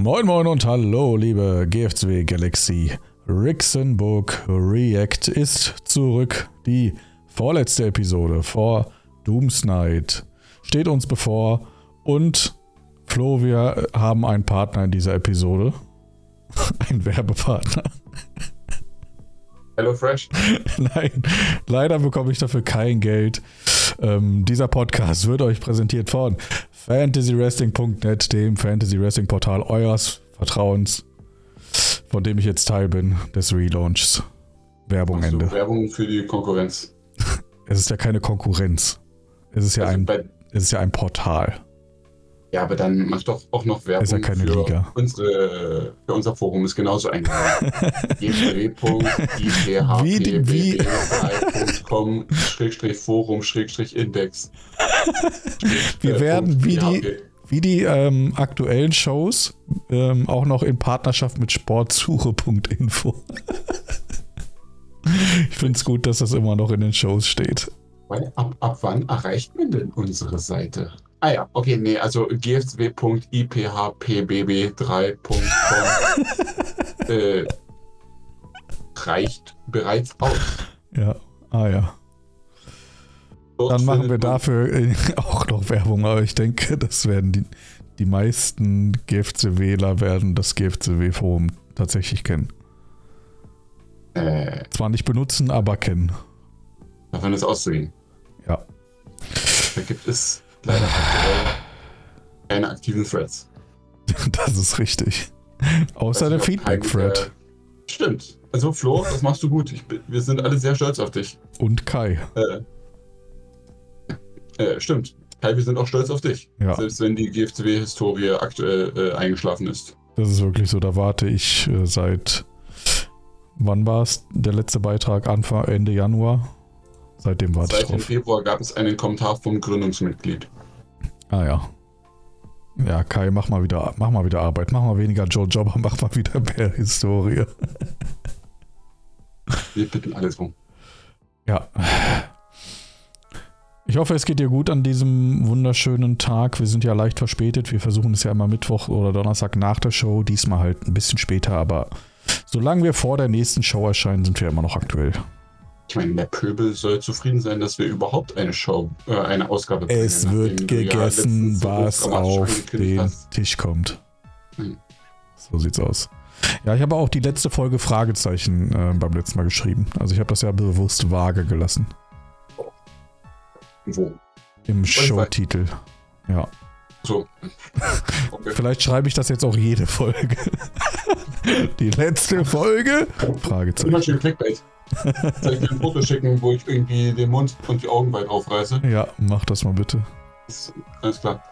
Moin Moin und hallo, liebe GFCW Galaxy. Rixenburg React ist zurück. Die vorletzte Episode vor Dooms Night steht uns bevor und Flo, wir haben einen Partner in dieser Episode. Ein Werbepartner. Hello Fresh. Nein, leider bekomme ich dafür kein Geld. Ähm, dieser Podcast wird euch präsentiert von fantasywrestling.net, dem Fantasy Wrestling Portal eures Vertrauens, von dem ich jetzt Teil bin, des Relaunchs. Werbung Also Ende. Werbung für die Konkurrenz. Es ist ja keine Konkurrenz. Es ist ja, Also ein, es ist ja ein Portal. Ja, aber dann mach doch auch noch Werbung Ist ja keine für, Liga. Unsere, für unser Forum ist genauso eingeladen. Wie die- wie- www.iphp.com Schrägstrich Forum Schrägstrich Index. Wir Äh, werden Punkt wie die, wie die ähm, aktuellen Shows ähm, auch noch in Partnerschaft mit sportsuche.info. ich finde es gut, dass das immer noch in den Shows steht. Weil Ab, ab wann erreicht man denn unsere Seite? Ah ja, okay, nee, also gfw.iphpbb3.com äh, reicht bereits aus. Ja, ah ja. Dort Dann machen wir dafür äh, auch noch Werbung, aber ich denke, das werden die, die meisten GFC-Wähler werden das GFCW-Forum tatsächlich kennen. Äh, Zwar nicht benutzen, aber kennen. davon ist auszugehen. Ja. Da gibt es leider aktuell keine aktiven Threads. Das ist richtig. Außer Weiß der Feedback-Thread. äh, Stimmt. Also Flo, das machst du gut. Ich, wir sind alle sehr stolz auf dich. Und Kai. Äh, äh, stimmt. Kai, wir sind auch stolz auf dich. Ja. Selbst wenn die GFCW-Historie aktuell äh, eingeschlafen ist. Das ist wirklich so. Da warte ich äh, seit. Wann war es? Der letzte Beitrag? Anfang, Ende Januar? Seitdem warte ich Seit dem drauf. Februar gab es einen Kommentar vom Gründungsmitglied. Ah ja. Ja, Kai, mach mal wieder, mach mal wieder Arbeit. Mach mal weniger Joe Jobber, mach mal wieder mehr Historie. Wir bitten alle drum. Ja. Ich hoffe, es geht dir gut an diesem wunderschönen Tag. Wir sind ja leicht verspätet. Wir versuchen es ja immer Mittwoch oder Donnerstag nach der Show. Diesmal halt ein bisschen später, aber solange wir vor der nächsten Show erscheinen, sind wir immer noch aktuell. Ich meine, der Pöbel soll zufrieden sein, dass wir überhaupt eine Show, äh, eine Ausgabe bringen, Es wird ja gegessen, so was auf den hast. Tisch kommt. Hm. So sieht's aus. Ja, ich habe auch die letzte Folge Fragezeichen äh, beim letzten Mal geschrieben. Also ich habe das ja bewusst vage gelassen. Wo? Im. Showtitel. Ja. So. Okay. Vielleicht schreibe ich das jetzt auch jede Folge. Die letzte Folge? Immer Fragezeichen. schön Clickbait. Soll ich dir ein Foto schicken, wo ich irgendwie den Mund und die Augen weit aufreiße? Ja, mach das mal bitte. Das, alles klar.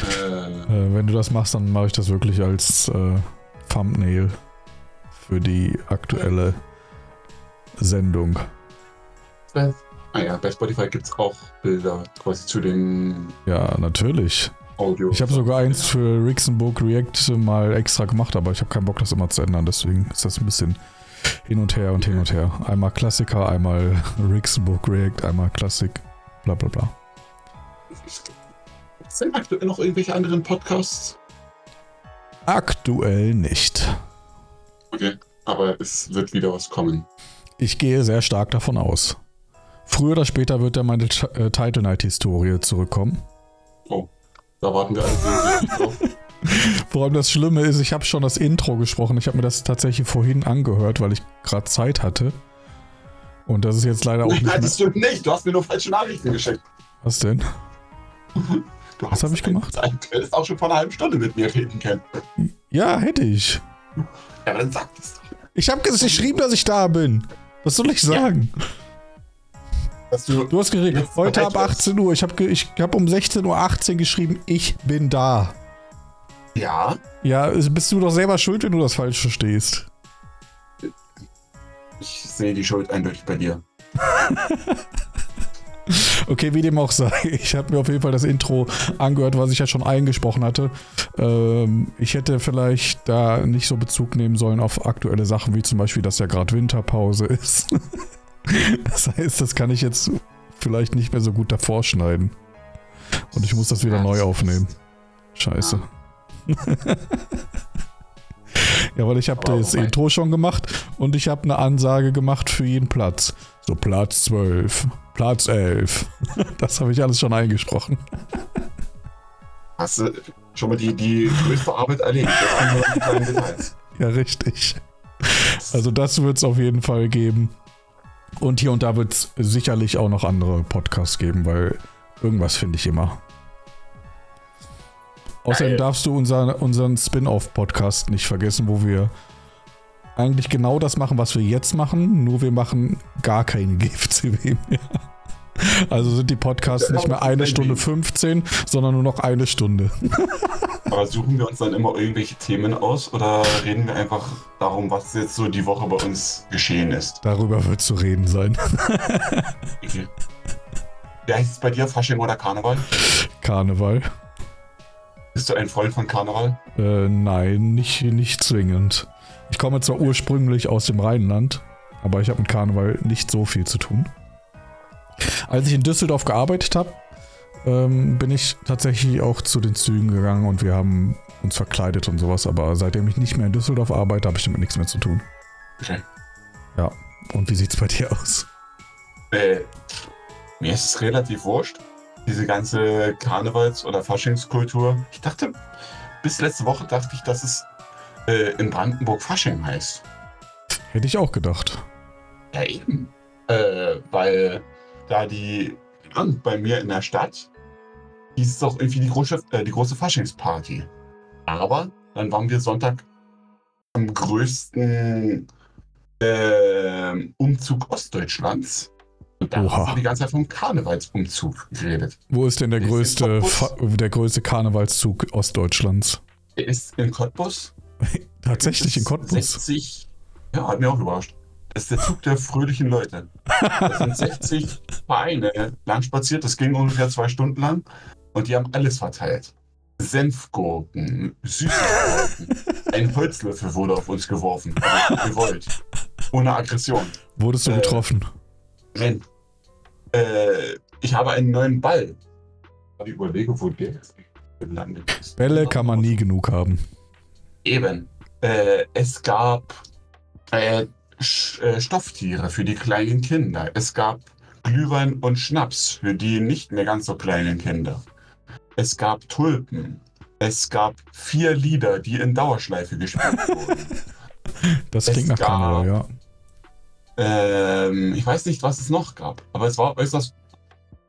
Äh, Äh, wenn du das machst, dann mache ich das wirklich als äh, Thumbnail für die aktuelle Sendung. bei, ah ja, bei Spotify gibt es auch Bilder quasi zu den Ja, natürlich. Audio. Ich habe sogar eins für Rixenburg React mal extra gemacht, aber ich habe keinen Bock, das immer zu ändern. Deswegen ist das ein bisschen hin und her und hin und her. Einmal Klassiker, einmal Rixenburg React, einmal Klassik, bla bla bla. Denn aktuell noch irgendwelche anderen Podcasts? Aktuell nicht. Okay, aber es wird wieder was kommen. Ich gehe sehr stark davon aus. Früher oder später wird ja meine T äh, Title Night Historie zurückkommen. Da warten wir alle drauf. Vor allem das Schlimme ist, ich habe schon das Intro gesprochen. Ich habe mir das tatsächlich vorhin angehört, weil ich gerade Zeit hatte. Und das ist jetzt leider auch nicht mehr. Hattest du nicht, du hast mir nur falsche Nachrichten geschickt. Was denn? Du Was hast hab ich gemacht? Ein, du hättest auch schon vor einer halben Stunde mit mir reden können. Ja, hätte ich. Ja, aber dann sag es doch. Ich habe geschrieben, dass ich da bin. Was soll ich sagen? Dass du, Du hast geredet. Heute ab bereit 18 Uhr. Ich habe ich hab um 16.18 Uhr geschrieben, ich bin da. Ja, Ja, bist du doch selber schuld, wenn du das falsch verstehst. ich sehe die Schuld eindeutig bei dir. Okay, wie dem auch sei. Ich habe mir auf jeden Fall das Intro angehört, was ich ja schon eingesprochen hatte. Ähm, ich hätte vielleicht da nicht so Bezug nehmen sollen auf aktuelle Sachen, wie zum Beispiel, dass ja gerade Winterpause ist. Das heißt, das kann ich jetzt vielleicht nicht mehr so gut davor schneiden. Und ich muss das wieder neu aufnehmen. Scheiße. Ja, weil ich habe das wobei. Intro schon gemacht und ich habe eine Ansage gemacht für jeden Platz. So Platz 12, Platz 11. Das habe ich alles schon eingesprochen. Hast du schon mal die, die größte Arbeit erledigt? Ja, richtig. Also das wird es auf jeden Fall geben. Und hier und da wird es sicherlich auch noch andere Podcasts geben, weil irgendwas finde ich immer. Außerdem Geil. darfst du unser, unseren Spin-off-Podcast nicht vergessen, wo wir eigentlich genau das machen, was wir jetzt machen, nur wir machen gar keine GFCW mehr. Also sind die Podcasts ja, nicht mehr eine Stunde 15, sondern nur noch eine Stunde. Aber suchen wir uns dann immer irgendwelche Themen aus oder reden wir einfach darum, was jetzt so die Woche bei uns geschehen ist? Darüber wird zu reden sein. okay. Wie heißt es bei dir, Fasching oder Karneval? Karneval. Bist du ein Freund von Karneval? Äh, nein, nicht, nicht zwingend. Ich komme zwar ursprünglich aus dem Rheinland, aber ich habe mit Karneval nicht so viel zu tun. Als ich in Düsseldorf gearbeitet habe, ähm, bin ich tatsächlich auch zu den Zügen gegangen und wir haben uns verkleidet und sowas. Aber seitdem ich nicht mehr in Düsseldorf arbeite, habe ich damit nichts mehr zu tun. Okay. Ja. Und wie sieht's bei dir aus? Äh, mir ist es relativ wurscht. Diese ganze Karnevals- oder Faschingskultur. Ich dachte, bis letzte Woche dachte ich, dass es äh, in Brandenburg Fasching heißt. Hätte ich auch gedacht. Ja, eben. Äh, weil da die an, bei mir in der Stadt hieß es auch irgendwie die große, äh, die große Faschingsparty. Aber dann waren wir Sonntag am größten äh, Umzug Ostdeutschlands. Und da haben wir die ganze Zeit vom Karnevalsumzug geredet. Wo ist denn der, größte, der größte Karnevalszug Ostdeutschlands? Der ist in Cottbus. Tatsächlich in Cottbus? 60, ja, hat mir auch überrascht. Das ist der Zug der fröhlichen Leute. Das sind 60 Vereine lang spaziert, das ging ungefähr zwei Stunden lang und die haben alles verteilt. Senfgurken, Süßigkeiten. Ein Holzlöffel wurde auf uns geworfen. Gewollt. Ohne Aggression. Wurdest du äh, Nein. Äh, ich habe einen neuen Ball. Ich überlege, wo der jetzt gelandet ist. Bälle kann man nie genug haben. Eben. Äh, es gab äh, äh, Stofftiere für die kleinen Kinder. Es gab Glühwein und Schnaps für die nicht mehr ganz so kleinen Kinder. Es gab Tulpen. Es gab vier Lieder, die in Dauerschleife gespielt wurden. Das klingt nach Karneval, ja. Ähm, ich weiß nicht, was es noch gab, aber es war äußerst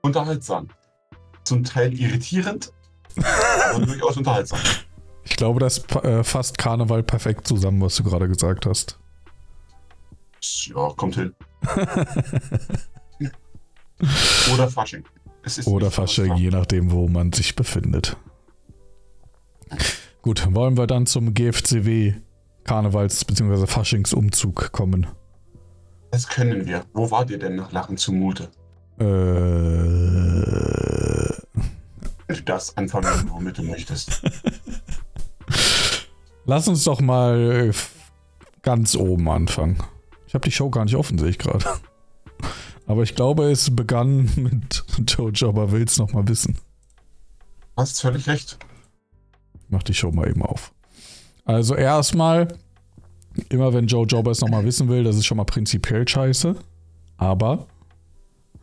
unterhaltsam. Zum Teil irritierend, aber durchaus unterhaltsam. Ich glaube, das äh, fasst Karneval perfekt zusammen, was du gerade gesagt hast. Ja, kommt hin. Oder Fasching. Oder Fasching, je nachdem, wo man sich befindet. Gut, wollen wir dann zum GFCW Karnevals- bzw. Faschingsumzug kommen? Das können wir. Wo wart ihr denn nach Lachen zumute? Äh. Du darfst anfangen, womit du möchtest. Lass uns doch mal ganz oben anfangen. Ich habe die Show gar nicht offen, sehe ich gerade. Aber ich glaube, es begann mit Joe Jobber will's noch mal wissen. Hast völlig recht. Ich mach die Show mal eben auf. Also erstmal, immer wenn Joe Jobber es noch mal wissen will, das ist schon mal prinzipiell scheiße. Aber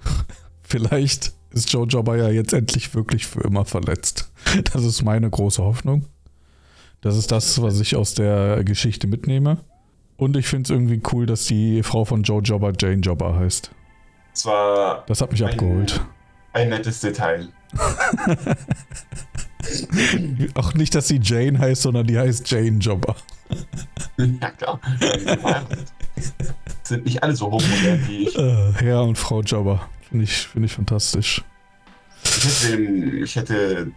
vielleicht ist Joe Jobber ja jetzt endlich wirklich für immer verletzt. Das ist meine große Hoffnung. Das ist das, was ich aus der Geschichte mitnehme. Und ich finde es irgendwie cool, dass die Frau von Joe Jobber Jane Jobber heißt. Das war. Das hat mich ein, abgeholt. Ein nettes Detail. Auch nicht, dass sie Jane heißt, sondern die heißt Jane Jobber. Ja, klar. Sind nicht alle so hochmodern wie ich. Äh, Herr und Frau Jobber. Finde ich, find ich fantastisch. Ich hätte, ich hätte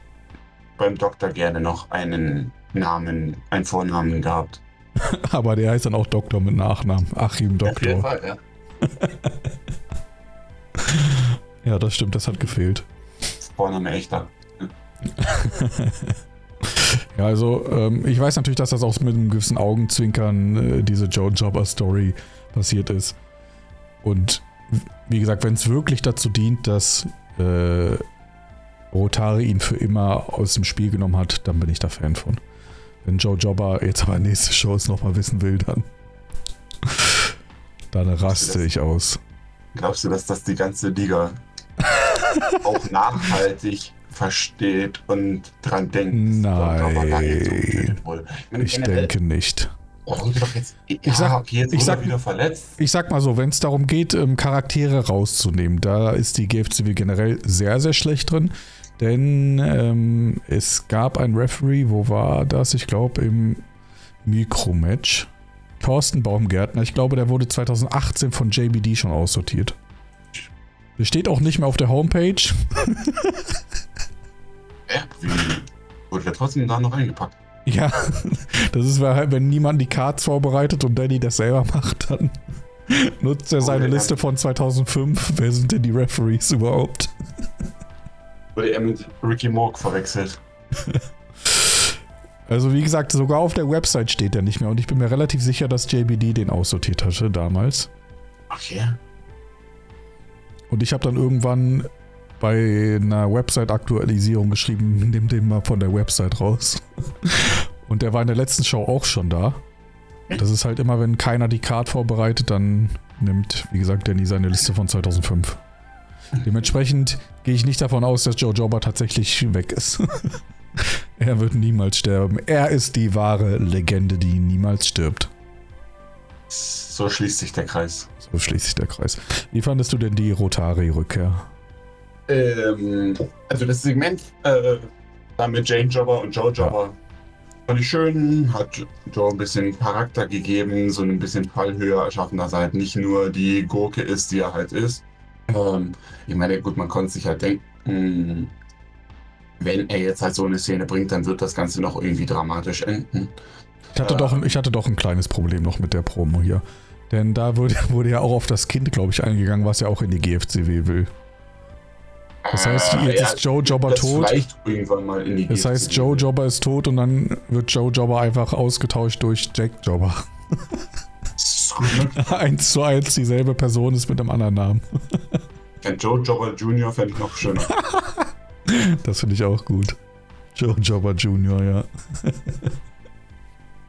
beim Doktor gerne noch einen Namen, einen Vornamen gehabt. Aber der heißt dann auch Doktor mit Nachnamen. Achim Doktor. Auf jeden Fall, ja. ja, das stimmt, das hat gefehlt. Vorname echter. ja, also ähm, ich weiß natürlich, dass das auch mit einem gewissen Augenzwinkern äh, diese Joe Jobber Story passiert ist. Und wie gesagt, wenn es wirklich dazu dient, dass äh, Rotari ihn für immer aus dem Spiel genommen hat, dann bin ich da Fan von. Wenn Joe Jobber jetzt aber nächste Shows nochmal wissen will, dann, dann raste ich aus. Glaubst du, dass das die ganze Liga auch nachhaltig versteht und dran denkt? Nein. Ich denke nicht. Oh, jetzt, ja, ich sag, okay, ich sag. Ich sag mal so, wenn es darum geht, ähm, Charaktere rauszunehmen, da ist die GFCW generell sehr, sehr schlecht drin. Denn ähm, es gab ein Referee, wo war das? Ich glaube im Mikromatch. Thorsten Baumgärtner, ich glaube, der wurde 2018 von JBD schon aussortiert. Der steht auch nicht mehr auf der Homepage. ja, wie wurde der trotzdem da noch eingepackt? Ja, das ist, halt, wenn niemand die Cards vorbereitet und Danny das selber macht, dann nutzt er seine oh, Liste von 2005. Wer sind denn die Referees überhaupt? Wurde er mit Ricky Morg verwechselt. Also wie gesagt, sogar auf der Website steht er nicht mehr und ich bin mir relativ sicher, dass JBD den aussortiert hatte damals. Okay. Und ich habe dann irgendwann bei einer Website-Aktualisierung geschrieben, nimm den mal von der Website raus. Und der war in der letzten Show auch schon da. Das ist halt immer, wenn keiner die Card vorbereitet, dann nimmt, wie gesagt, Danny seine Liste von 2005. Dementsprechend gehe ich nicht davon aus, dass Joe Jobber tatsächlich weg ist. er wird niemals sterben. Er ist die wahre Legende, die niemals stirbt. So schließt sich der Kreis. So schließt sich der Kreis. Wie fandest du denn die Rotari-Rückkehr? Ähm, also das Segment äh, mit Jane Jobber und Joe Jobber fand ich schön, hat Joe ein bisschen Charakter gegeben, so ein bisschen Fallhöhe erschaffen, dass er halt nicht nur die Gurke ist, die er halt ist. Ähm, ich meine, gut, man konnte sich halt denken, wenn er jetzt halt so eine Szene bringt, dann wird das Ganze noch irgendwie dramatisch enden. Ich hatte, äh, doch, ich hatte doch ein kleines Problem noch mit der Promo hier. Denn da wurde, wurde ja auch auf das Kind, glaube ich, eingegangen, was ja auch in die GFCW will. Das heißt, jetzt ja, ist Joe Jobber tot. das heißt, Joe Jobber ist tot und dann wird Joe Jobber einfach ausgetauscht durch Jack Jobber. Eins zu eins dieselbe Person ist mit einem anderen Namen. Ein Joe Jobber Jr. fände ich noch schöner. das finde ich auch gut. Joe Jobber Jr., ja.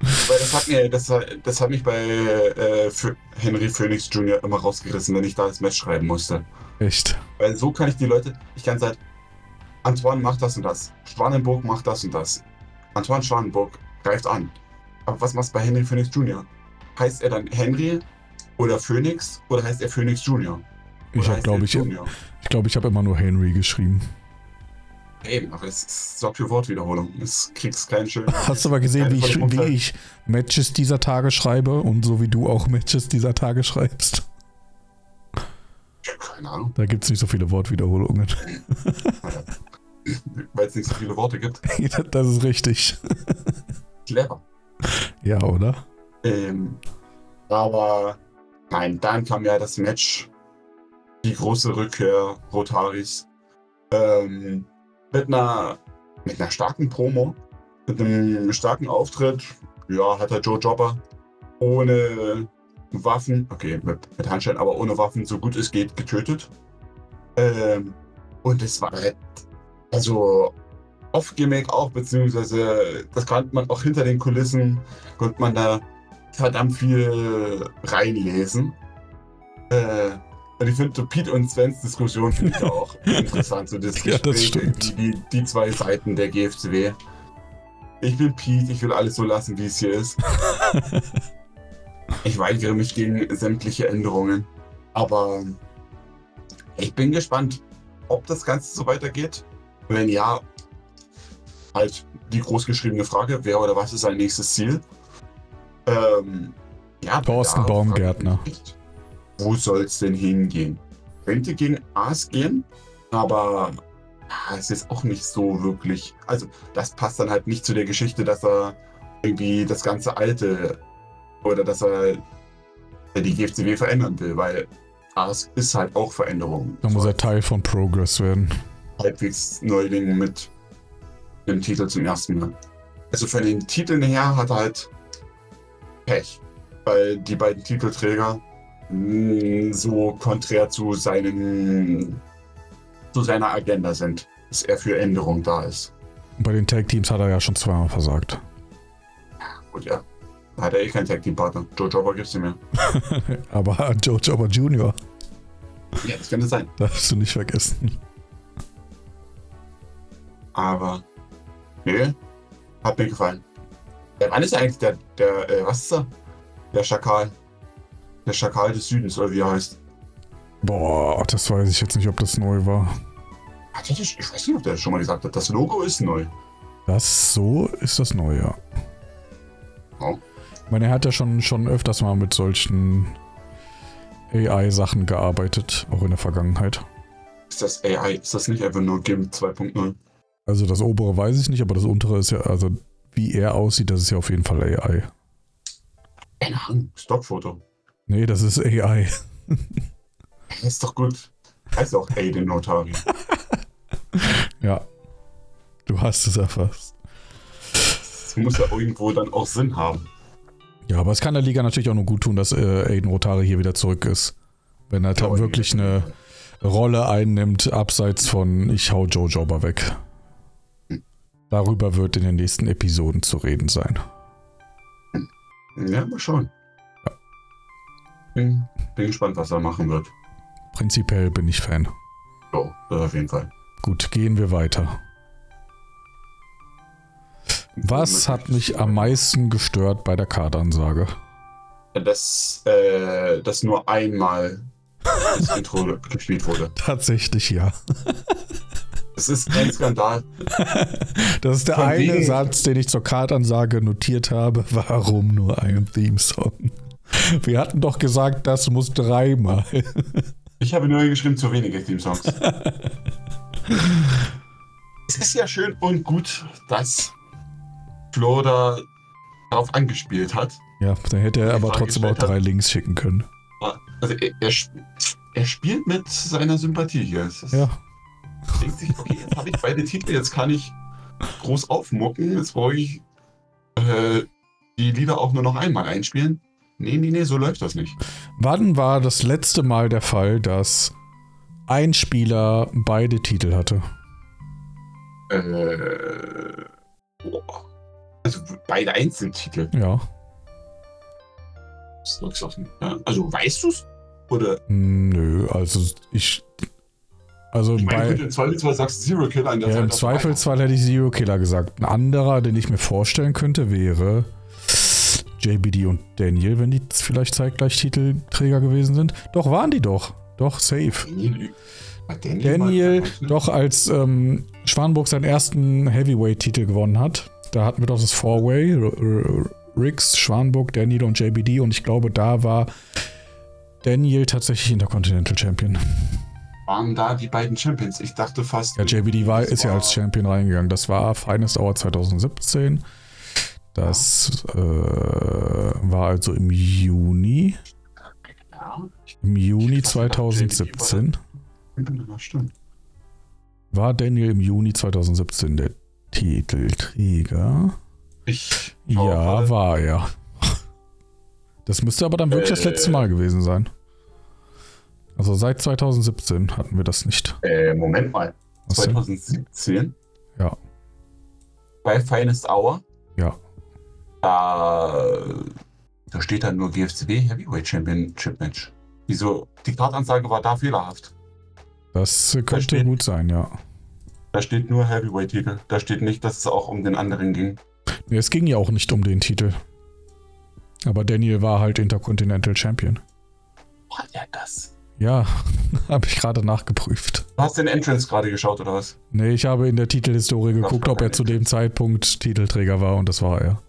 Weil das hat, mir, das, das hat mich bei äh, Henry Phoenix Jr. immer rausgerissen, wenn ich da das Match schreiben musste. Echt? Weil so kann ich die Leute, ich kann sagen, Antoine macht das und das, Schwanenburg macht das und das. Antoine Schwanenburg greift an. Aber was machst du bei Henry Phoenix Jr.? Heißt er dann Henry oder Phoenix oder heißt er Phoenix Jr.? Oder ich habe, glaube ich, Junior? ich glaube, ich habe immer nur Henry geschrieben. Eben, aber es sorgt für Wortwiederholung. Es kriegst keinen schönen. Hast du aber gesehen, wie ich, wie ich Matches dieser Tage schreibe und so wie du auch Matches dieser Tage schreibst? Keine Ahnung. Da gibt es nicht so viele Wortwiederholungen. Weil es nicht so viele Worte gibt. das ist richtig. Clever. Ja, oder? Ähm, aber nein, dann kam ja das Match. Die große Rückkehr Rotaris. Ähm, mit einer, mit einer starken Promo, mit einem starken Auftritt. Ja, hat er Joe Jobber ohne Waffen, okay, mit, mit Handschellen, aber ohne Waffen, so gut es geht, getötet. Ähm, und es war halt, also off-Gimmick auch, beziehungsweise das konnte man auch hinter den Kulissen, konnte man da verdammt viel reinlesen. Äh, und ich finde Pete und Svens Diskussion finde ich auch interessant. So das ja, das stimmt. Die, die, zwei Seiten der GFCW. Ich bin Pete, ich will alles so lassen, wie es hier ist. ich weigere mich gegen sämtliche Änderungen. Aber ich bin gespannt, ob das Ganze so weitergeht. Wenn ja, halt die großgeschriebene Frage, wer oder was ist sein nächstes Ziel? Ähm, ja, Thorsten Baumgärtner. Wo soll es denn hingehen? Könnte gegen Aas gehen, aber es ist auch nicht so wirklich. Also, das passt dann halt nicht zu der Geschichte, dass er irgendwie das ganze Alte oder dass er die GFCW verändern will, weil Aas ist halt auch Veränderung. Da muss er Teil von Progress werden. Halbwegs Neuling mit dem Titel zum ersten Mal. Also von den Titeln her hat er halt Pech, weil die beiden Titelträger mh, so konträr zu seinen zu seiner Agenda sind, dass er für Änderung da ist. Bei den Tag Teams hat er ja schon zweimal versagt. Hat er eh keinen Tag Team Partner. Joe Jobber gibt's nicht mehr. Aber Joe Jobber Jr., Ja, das könnte sein. darfst du nicht vergessen. Aber. Nee. Hat mir gefallen. Der Mann ist eigentlich der, der, äh, was ist er? Der Schakal. Der Schakal des Südens, oder wie er heißt. Boah, das weiß ich jetzt nicht, ob das neu war. Ich weiß nicht, ob der das schon mal gesagt hat. Das Logo ist neu. Das so ist das neu, ja. Ich meine, er hat ja schon, schon öfters mal mit solchen AI-Sachen gearbeitet, auch in der Vergangenheit. Ist das AI? Ist das nicht einfach nur GIMP 2.0? Also das obere weiß ich nicht, aber das untere ist ja, also wie er aussieht, das ist ja auf jeden Fall AI. Keine Ahnung. Stockfoto. Nee, das ist AI. Das ist doch gut. Heißt auch Aiden Notari. Ja. Du hast es erfasst. Das muss ja irgendwo dann auch Sinn haben. Ja, aber es kann der Liga natürlich auch nur gut tun, dass äh, Aiden Rotari hier wieder zurück ist. Wenn er Ja, da wirklich eine Rolle einnimmt, abseits von ich hau Joe Jobber weg. Darüber wird in den nächsten Episoden zu reden sein. Ja, mal schauen. Bin, bin gespannt, was er machen wird. Prinzipiell bin ich Fan. So, das auf jeden Fall. Gut, gehen wir weiter. Was hat mich am meisten gestört bei der Kartansage? Dass, äh, dass nur einmal das Intro gespielt wurde. Tatsächlich ja. Das ist ein Skandal. Das ist der Von eine wegen- Satz, den ich zur Kartansage notiert habe. Warum nur ein Theme-Song? Wir hatten doch gesagt, das muss dreimal. Ich habe nur geschrieben, zu wenige Theme-Songs. es ist ja schön und gut, dass Flo da darauf angespielt hat. Ja, dann hätte er aber trotzdem auch gestellt hat. drei Links schicken können. Also er, er, er spielt mit seiner Sympathie hier. Es ist, Ja, denkt sich, okay, jetzt habe ich beide Titel, jetzt kann ich groß aufmucken, jetzt brauche ich äh, die Lieder auch nur noch einmal einspielen. Nee, nee, nee, so läuft das nicht. Wann war das letzte Mal der Fall, dass ein Spieler beide Titel hatte? Äh, boah. Also beide Einzeltitel. Ja. Also weißt du's? Oder Nö, also ich. Also ich meine, bei. im Zweifelsfall sagst du Zero Killer in der Ja, Zeit. im Zweifelsfall hätte ich Zero Killer gesagt. Ein anderer, den ich mir vorstellen könnte, wäre JBD und Daniel, wenn die vielleicht zeitgleich Titelträger gewesen sind. Doch, waren die doch. Doch, safe. Daniel, Daniel, Daniel, mal- doch als ähm, Schwanburg seinen ersten Heavyweight-Titel gewonnen hat, da hatten wir doch das Four-Way, Riggs, Schwanburg, Daniel und JBD und ich glaube, da war Daniel tatsächlich Intercontinental Champion. waren da die beiden Champions. Ich dachte fast. Ja, JBD war, ist ja war- als Champion reingegangen. Das war Finest Hour 2017. Das äh, war also im Juni. Ja, Im Juni Ich dachte, JBD 2017. ja, stimmt. War Daniel im Juni 2017 der Titelträger? Ich. Ja, war. war er. Das müsste aber dann wirklich das Äh. letzte Mal gewesen sein. Also seit 2017 hatten wir das nicht. Äh, Moment mal. Was denn? 2017? Ja. Bei Finest Hour? Ja. Da, da steht dann nur GFCW Heavyweight Championship Match. Wieso? Die Kartansage war da fehlerhaft. Das äh, könnte steht- gut sein, ja. Da steht nur Heavyweight-Titel. Da steht nicht, dass es auch um den anderen ging. Nee, es ging ja auch nicht um den Titel. Aber Daniel war halt Intercontinental Champion. Hat er das? Ja, habe ich gerade nachgeprüft. Du hast den Entrance gerade geschaut, oder was? Nee, ich habe in der Titelhistorie geguckt, war ob er zu dem Zeitpunkt Titelträger war und das war er.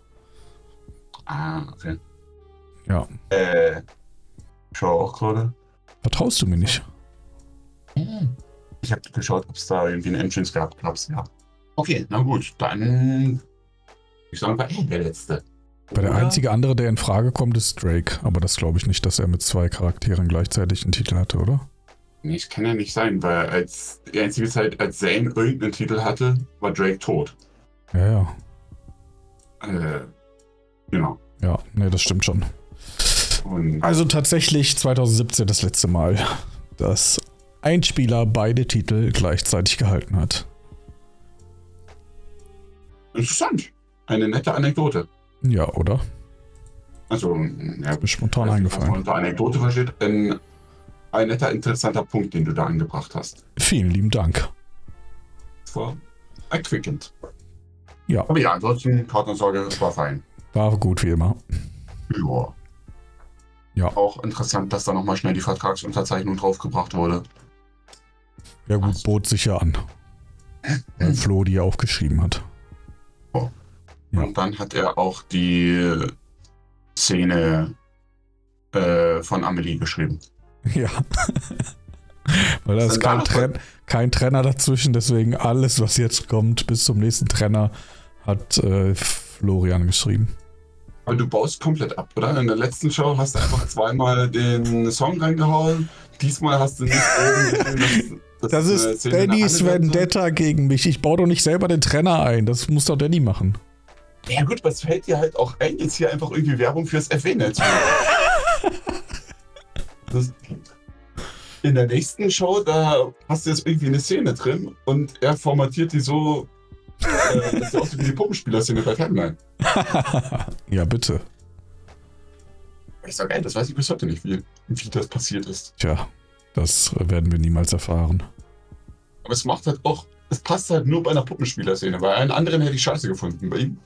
Ah, okay. Ja. Äh, schau auch gerade. Vertraust du mir nicht? Ich habe geschaut, ob es da irgendwie einen Entrance gab. Glaub's ja. Okay, na gut, dann. Ich sagen, war er der Letzte. Weil der einzige andere, der in Frage kommt, ist Drake. Aber das glaube ich nicht, dass er mit zwei Charakteren gleichzeitig einen Titel hatte, oder? Nee, das kann ja nicht sein, weil als die einzige Zeit, als Zane irgendeinen Titel hatte, war Drake tot. Ja, ja. Äh, genau. Ja, nee, das stimmt schon. Und Also tatsächlich 2017 das letzte Mal, dass ein Spieler beide Titel gleichzeitig gehalten hat. interessant. Eine nette Anekdote. Ja, oder? also ja, Ist spontan eingefallen. unter Anekdote versteht, ein, ein netter, interessanter Punkt, den du da angebracht hast. Vielen lieben Dank. Das war erquickend. Ja. Aber ja, ansonsten, Kartensorge war fein. War gut wie immer. Ja. Ja. Auch interessant, dass da nochmal schnell die Vertragsunterzeichnung draufgebracht wurde. Ja gut, Was? bot sich ja an. Weil Flo die aufgeschrieben hat. Ja. Und dann hat er auch die Szene äh, von Amelie geschrieben. Ja. Weil da ist kein, Tren kein Trenner dazwischen, deswegen alles, was jetzt kommt, bis zum nächsten Trenner, hat äh, Florian geschrieben. Aber du baust komplett ab, oder? In der letzten Show hast du einfach zweimal den Song reingehauen. Diesmal hast du nicht oben. Das, Das ist nach Dannys. Vendetta gegen mich. Ich baue doch nicht selber den Trenner ein. Das muss doch Danny machen. Ja gut, was fällt dir halt auch ein, jetzt hier einfach irgendwie Werbung fürs FW-Netz. In der nächsten Show, da hast du jetzt irgendwie eine Szene drin und er formatiert die so, äh, dass sie aussieht wie die Puppenspieler-Szene bei Timeline. ja, bitte. Ich sag, ey, das weiß ich bis heute nicht, wie, wie das passiert ist. Tja, das werden wir niemals erfahren. Aber es macht halt auch, es passt halt nur bei einer Puppenspieler-Szene. Bei einem anderen hätte ich scheiße gefunden. Bei ihm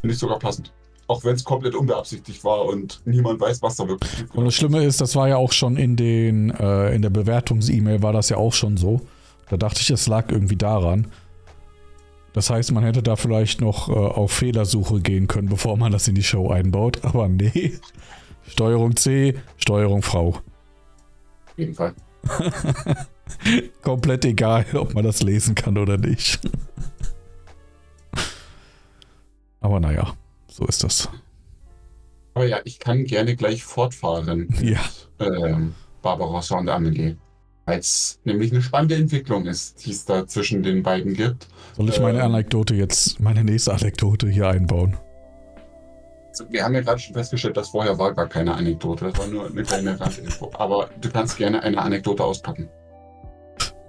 finde ich sogar passend. Auch wenn es komplett unbeabsichtigt war und niemand weiß, was da wirklich Und das Schlimme ist, das war ja auch schon in den äh, in der Bewertungs-E-Mail war das ja auch schon so. Da dachte ich, es lag irgendwie daran. Das heißt, man hätte da vielleicht noch äh, auf Fehlersuche gehen können, bevor man das in die Show einbaut. Aber nee. Steuerung C, Steuerung V. Auf jeden Fall. Komplett egal, ob man das lesen kann oder nicht. Aber naja, so ist das. Aber ja, ich kann gerne gleich fortfahren mit Ja. ähm, Barbarossa und Amelie. Weil es nämlich eine spannende Entwicklung ist, die es da zwischen den beiden gibt. Soll ich meine Ähm. Anekdote jetzt, meine nächste Anekdote hier einbauen? Also, wir haben ja gerade schon festgestellt, dass vorher war gar keine Anekdote. Das war nur eine kleine Randinfo. Aber du kannst gerne eine Anekdote auspacken.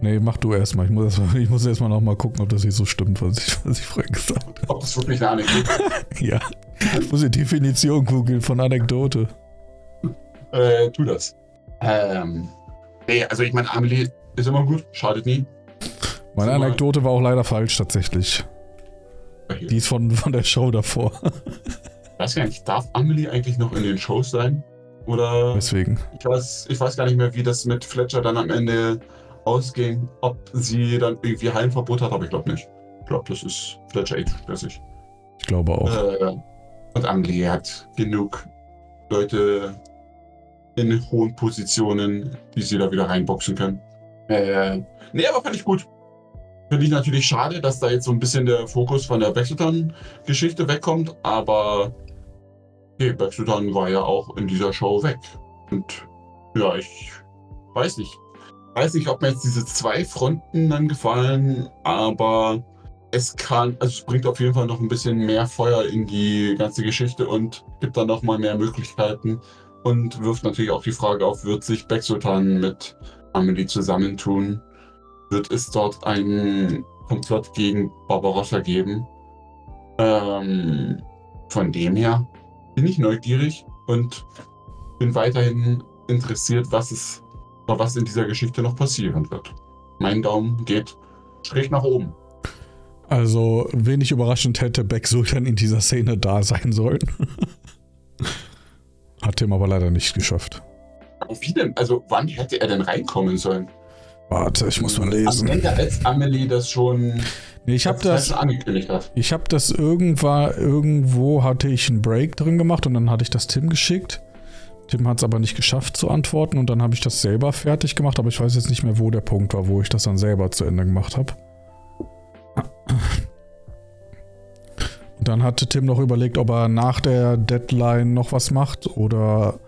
Nee, mach du erstmal. Ich muss erstmal ich muss erst mal nochmal gucken, ob das hier so stimmt, was ich, was ich vorhin gesagt habe. Ob das wirklich eine Anekdote ist? Ja. Ich muss die Definition googeln von Anekdote. Äh, tu das. Ähm, nee, also ich meine, Amelie ist immer gut, schadet nie. Meine Super. Anekdote war auch leider falsch tatsächlich. Die ist von, von der Show davor. weiß gar nicht, darf Amelie eigentlich noch in den Shows sein? Oder Deswegen. ich weiß, ich weiß gar nicht mehr, wie das mit Fletcher dann am Ende ausging. Ob sie dann irgendwie Heimverbot hat, aber ich glaube nicht. Ich glaube, das ist Fletcher eh zu stressig. Ich glaube auch. Äh, und Amelie hat genug Leute in hohen Positionen, die sie da wieder reinboxen können. Äh, nee, aber fand ich gut. Finde ich natürlich schade, dass da jetzt so ein bisschen der Fokus von der Baxelton-Geschichte wegkommt, aber okay, Baxelton war ja auch in dieser Show weg. Und ja, ich weiß nicht. Weiß nicht, ob mir jetzt diese zwei Fronten dann gefallen, aber es kann, also es bringt auf jeden Fall noch ein bisschen mehr Feuer in die ganze Geschichte und gibt dann noch mal mehr Möglichkeiten und wirft natürlich auch die Frage auf, wird sich Beck-Sultan mit Amelie zusammentun? Wird es dort einen Komplott gegen Barbarossa geben? Ähm, von dem her bin ich neugierig und bin weiterhin interessiert, was es oder was in dieser Geschichte noch passieren wird. Mein Daumen geht schräg nach oben. Also, wenig überraschend hätte Beck Sultan in dieser Szene da sein sollen. Hat Tim aber leider nicht geschafft. Aber wie denn? Also, wann hätte er denn reinkommen sollen? Warte, ich muss mal Am lesen. Ende, als Amelie das schon, Nee, ich er das, schon angekündigt hat. ich habe das irgendwann, irgendwo hatte ich einen Break drin gemacht und dann hatte ich das Tim geschickt. Tim hat es aber nicht geschafft zu antworten und dann habe ich das selber fertig gemacht, aber ich weiß jetzt nicht mehr, wo der Punkt war, wo ich das dann selber zu Ende gemacht habe. Und dann hatte Tim noch überlegt, ob er nach der Deadline noch was macht oder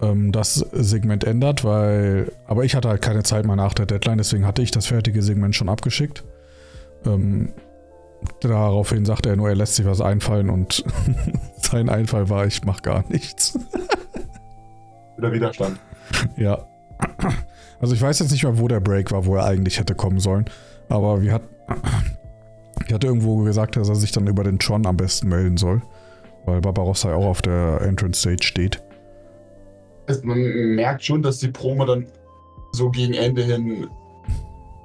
ähm, das Segment ändert, weil. Aber ich hatte halt keine Zeit mehr nach der Deadline, deswegen hatte ich das fertige Segment schon abgeschickt. Ähm, daraufhin sagte er nur, er lässt sich was einfallen und sein Einfall war, ich mach gar nichts. Wieder Widerstand. Ja. Also ich weiß jetzt nicht mehr, wo der Break war, wo er eigentlich hätte kommen sollen. Aber wir hat, ich hatte irgendwo gesagt, dass er sich dann über den Tron am besten melden soll. Weil Barbarossa ja auch auf der Entrance Stage steht. Man merkt schon, dass die Promo dann so gegen Ende hin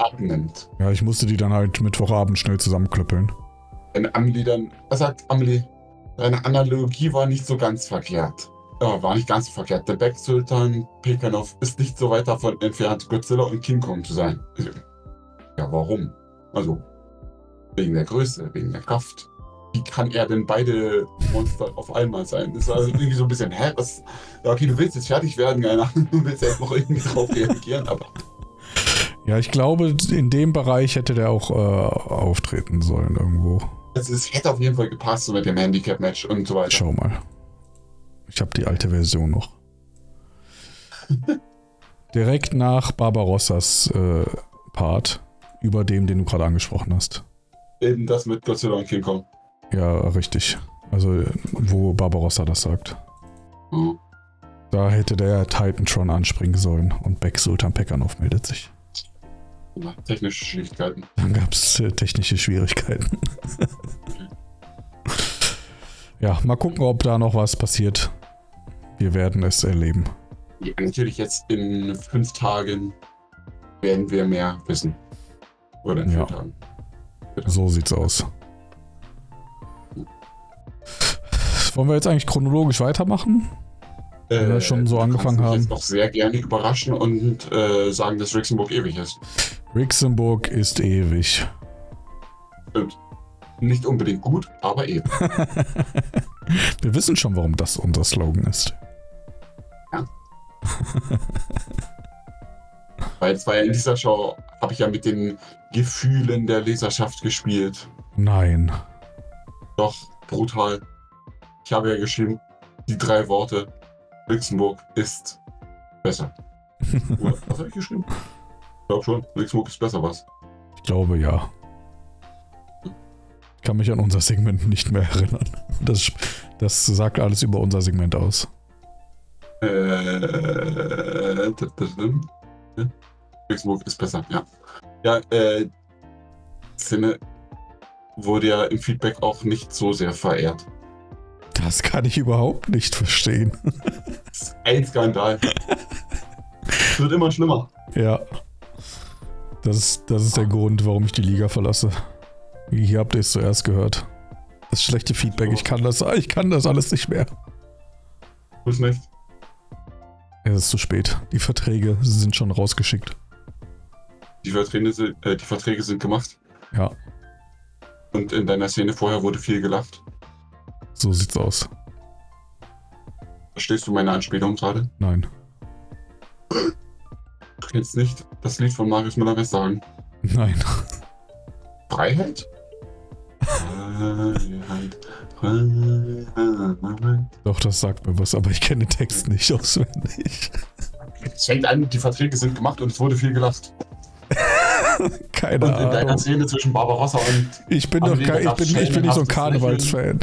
abnimmt. Ja, ich musste die dann halt Mittwochabend schnell zusammenklöppeln. Wenn Amelie dann, was sagt Amelie? Deine Analogie war nicht so ganz verkehrt. Ja, war nicht ganz so verkehrt. Der Back-Sultan Pekanov ist nicht so weit davon entfernt, Godzilla und King Kong zu sein. Ja, warum? Also, wegen der Größe, wegen der Kraft. Wie kann er denn beide Monster auf einmal sein? Das ist also irgendwie so ein bisschen, hä? Was? Ja, okay, du willst jetzt fertig werden, Ahnung, du willst jetzt noch irgendwie drauf reagieren, aber. Ja, ich glaube, in dem Bereich hätte der auch äh, auftreten sollen irgendwo. Also es hätte auf jeden Fall gepasst so mit dem Handicap-Match und so weiter. Schau mal. Ich habe die alte Version noch. Direkt nach Barbarossas äh, Part, über dem, den du gerade angesprochen hast. Eben das mit Godzilla und King Kong. Ja, richtig. Also, wo Barbarossa das sagt. Mhm. Da hätte der Titantron anspringen sollen und Beck Sultan Pekanov meldet sich. Ja, Technische Schwierigkeiten. Dann gab es äh, technische Schwierigkeiten. ja, mal gucken, ob da noch was passiert. Wir werden es erleben. Ja, natürlich jetzt in fünf Tagen werden wir mehr wissen. Oder in Ja. vier Tagen. So sieht's aus. Wollen wir jetzt eigentlich chronologisch weitermachen? Wenn wir schon so angefangen mich haben. jetzt noch sehr gerne überraschen und äh, sagen, dass Rixenburg ewig ist. Rixenburg ist ewig. Stimmt. Nicht unbedingt gut, aber ewig. Wir wissen schon, warum das unser Slogan ist. Weil es war ja in dieser Show, habe ich ja mit den Gefühlen der Leserschaft gespielt. Nein. Doch, brutal. Ich habe ja geschrieben, die drei Worte, Luxemburg ist besser. Was habe ich geschrieben? Ich glaube schon, Luxemburg ist besser, was? Ich glaube ja. Ich kann mich an unser Segment nicht mehr erinnern. Das, das sagt alles über unser Segment aus. Äh. Luxemburg ist besser, ja. Ja, äh, Szene wurde ja im Feedback auch nicht so sehr verehrt. Das kann ich überhaupt nicht verstehen. Das ist ein Skandal. Es wird immer schlimmer. Ja. Das ist, das ist der Grund, warum ich die Liga verlasse. Hier habt ihr es zuerst gehört. Das schlechte Feedback, ich kann das, ich kann das alles nicht mehr. Muss nicht. Es ist zu spät. Die Verträge sind schon rausgeschickt. Die Verträge, sind, äh, die Verträge sind gemacht. Ja, Und in deiner Szene vorher wurde viel gelacht. So sieht's aus. Verstehst du meine Anspielung gerade? Nein. Du kennst nicht das Lied von Marius Müller-Westernhagen. Nein. Freiheit? Freiheit, Freiheit. Doch, das sagt mir was, aber ich kenne den Text nicht auswendig. Es fängt an, die Verträge sind gemacht und es wurde viel gelacht. Keine Und in deiner Ahnung. Szene zwischen Barbarossa und Ich bin doch kein, ich bin, ich bin nicht so ein Karnevalsfan.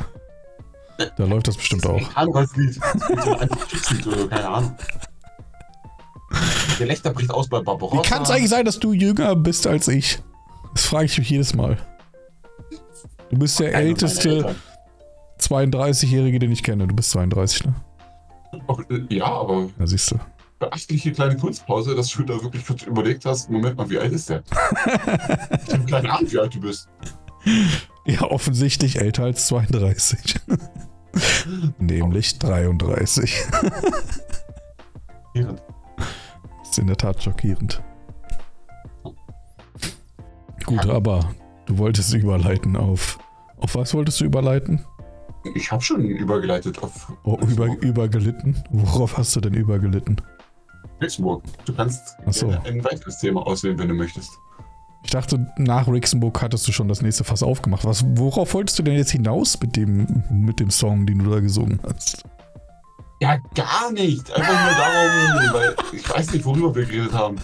Da läuft das bestimmt auch. ein. Das ein Antikriegslied oder so, keine Ahnung. Der Gelächter bricht aus bei Barbarossa. Wie kann es eigentlich sein, dass du jünger bist als ich? Das frage ich mich jedes Mal. Du bist der Keine älteste Eltern. 32-Jährige, den ich kenne. Du bist 32, ne? Äh, Ja, aber Da siehst du. beachtliche kleine Kunstpause, dass du da wirklich kurz überlegt hast, Moment mal, wie alt ist der? ich habe keine Ahnung, wie alt du bist. Ja, offensichtlich älter als 32. Nämlich 33. Irrend. Das ist in der Tat schockierend. Gut, aber du wolltest überleiten auf. Auf was wolltest du überleiten? Ich habe schon übergeleitet auf Oh, über, übergelitten? Worauf hast du denn übergelitten? Luxemburg. Du kannst so. ein weiteres Thema auswählen, wenn du möchtest. Ich dachte, nach Rixenburg hattest du schon das nächste Fass aufgemacht. Was, worauf wolltest du denn jetzt hinaus mit dem, mit dem Song, den du da gesungen hast? Ja, gar nicht. Einfach nur darum, weil ich weiß nicht, worüber wir geredet haben.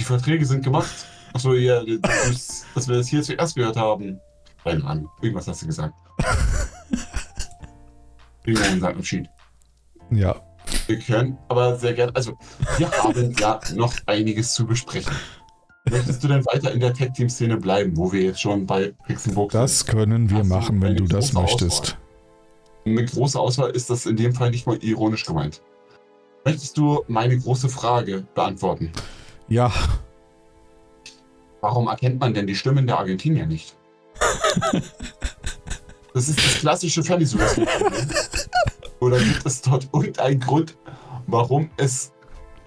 Die Verträge sind gemacht. Achso, ja, das, dass wir das hier zuerst gehört haben. Keine Ahnung. Irgendwas hast du gesagt. Irgendeinen Unterschied. Ja, Wir können aber sehr gerne, also wir haben ja noch einiges zu besprechen. Möchtest du denn weiter in der Tech-Team-Szene bleiben, wo wir jetzt schon bei Pixelbook das können wir Hast du machen, wenn eine du das möchtest. eine große Auswahl ist das in dem Fall nicht mal ironisch gemeint. Möchtest du meine große Frage beantworten? Ja, Warum erkennt man denn die Stimmen der Argentinier nicht? Das ist das klassische Fernsehsuchen. Oder gibt es dort irgendeinen Grund, warum es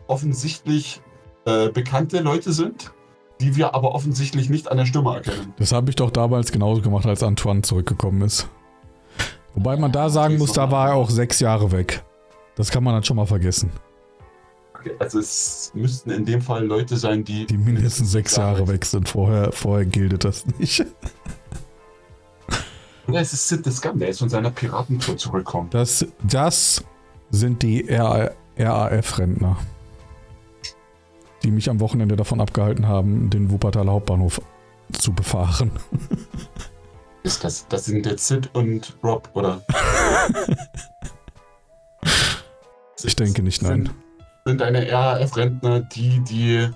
offensichtlich äh, bekannte Leute sind, die wir aber offensichtlich nicht an der Stimme erkennen? das habe ich doch damals genauso gemacht, als Antoine zurückgekommen ist. Wobei man da sagen muss, da war er auch sechs Jahre weg. Das kann man dann schon mal vergessen. Okay, also es müssten in dem Fall Leute sein, die, Die mindestens sechs Jahre weg sind. Vorher, vorher gilt das nicht. Oder es ist Sid the Scum, der ist von seiner Piratentour zurückgekommen. Das, das sind die RAF-Rentner, die mich am Wochenende davon abgehalten haben, den Wuppertaler Hauptbahnhof zu befahren. Ist das, das sind jetzt Sid und Rob, oder? Ich denke nicht, nein. Sind, sind eine RAF-Rentner, die, die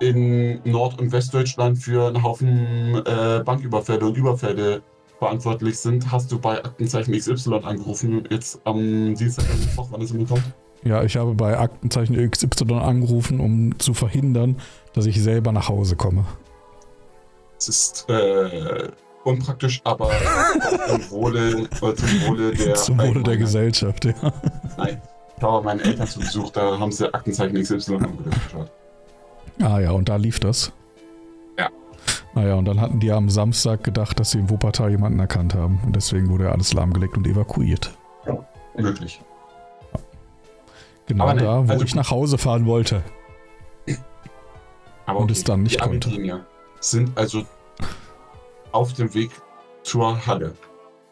in Nord- und Westdeutschland für einen Haufen äh, Banküberfälle und Überfälle verantwortlich sind. Hast du bei Aktenzeichen XY angerufen, jetzt am Dienstag, am Mittwoch, wann es immer kommt? Ja, ich habe bei Aktenzeichen XY angerufen, um zu verhindern, dass ich selber nach Hause komme. Es ist äh, unpraktisch, aber zum Wohle, oder zum Wohle der Zum Wohle der. Gesellschaft, ja. Nein. Ich habe meine Eltern zu Besuch, da haben sie Aktenzeichen XY angeschaut. Ah ja, und da lief das. Ja. Naja, und dann hatten die am Samstag gedacht, dass sie in Wuppertal jemanden erkannt haben. Und deswegen wurde alles lahmgelegt und evakuiert. Möglich. Genau nee, da, wo also- ich nach Hause fahren wollte. Aber Und es dann nicht die konnte. Argentinier sind also auf dem Weg zur Halle.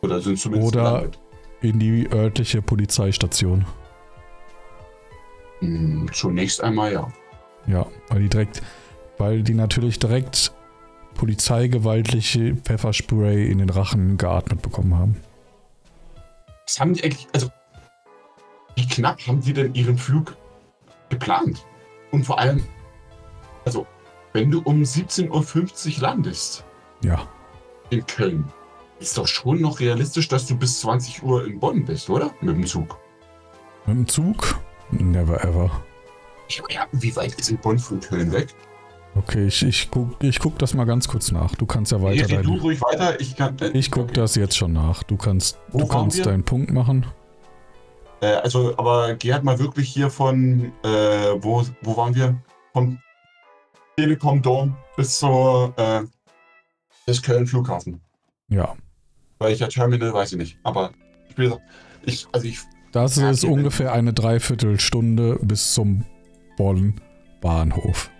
Oder sind zumindest Oder- gelandet. In die örtliche Polizeistation. Hm, zunächst einmal ja. Ja, weil die direkt, weil die natürlich direkt polizeigewaltliche Pfefferspray in den Rachen geatmet bekommen haben. Was haben die eigentlich, also wie knapp haben die denn ihren Flug geplant? Und vor allem, also wenn du um 17.50 Uhr landest Ja. in Köln, ist doch schon noch realistisch, dass du bis 20 Uhr in Bonn bist, oder? Mit dem Zug. Mit dem Zug? Never ever. Ja, ja, wie weit ist in Bonn von Köln weg? Okay, ich, ich, guck, ich guck das mal ganz kurz nach. Du kannst ja weiter red du ruhig weiter. Ich kann. Ich guck okay. das jetzt schon nach. Du kannst, Wo du kannst wir? deinen Punkt machen. Äh, also, aber geh halt mal wirklich hier von, äh, wo, wo waren wir? Vom Telekom Dom bis zur, äh, bis Köln Flughafen. Ja. Welcher Terminal, weiß ich nicht. Aber ich will ich, also ich, Das Ja, ist ungefähr eine Dreiviertelstunde bis zum Bonn Bahnhof.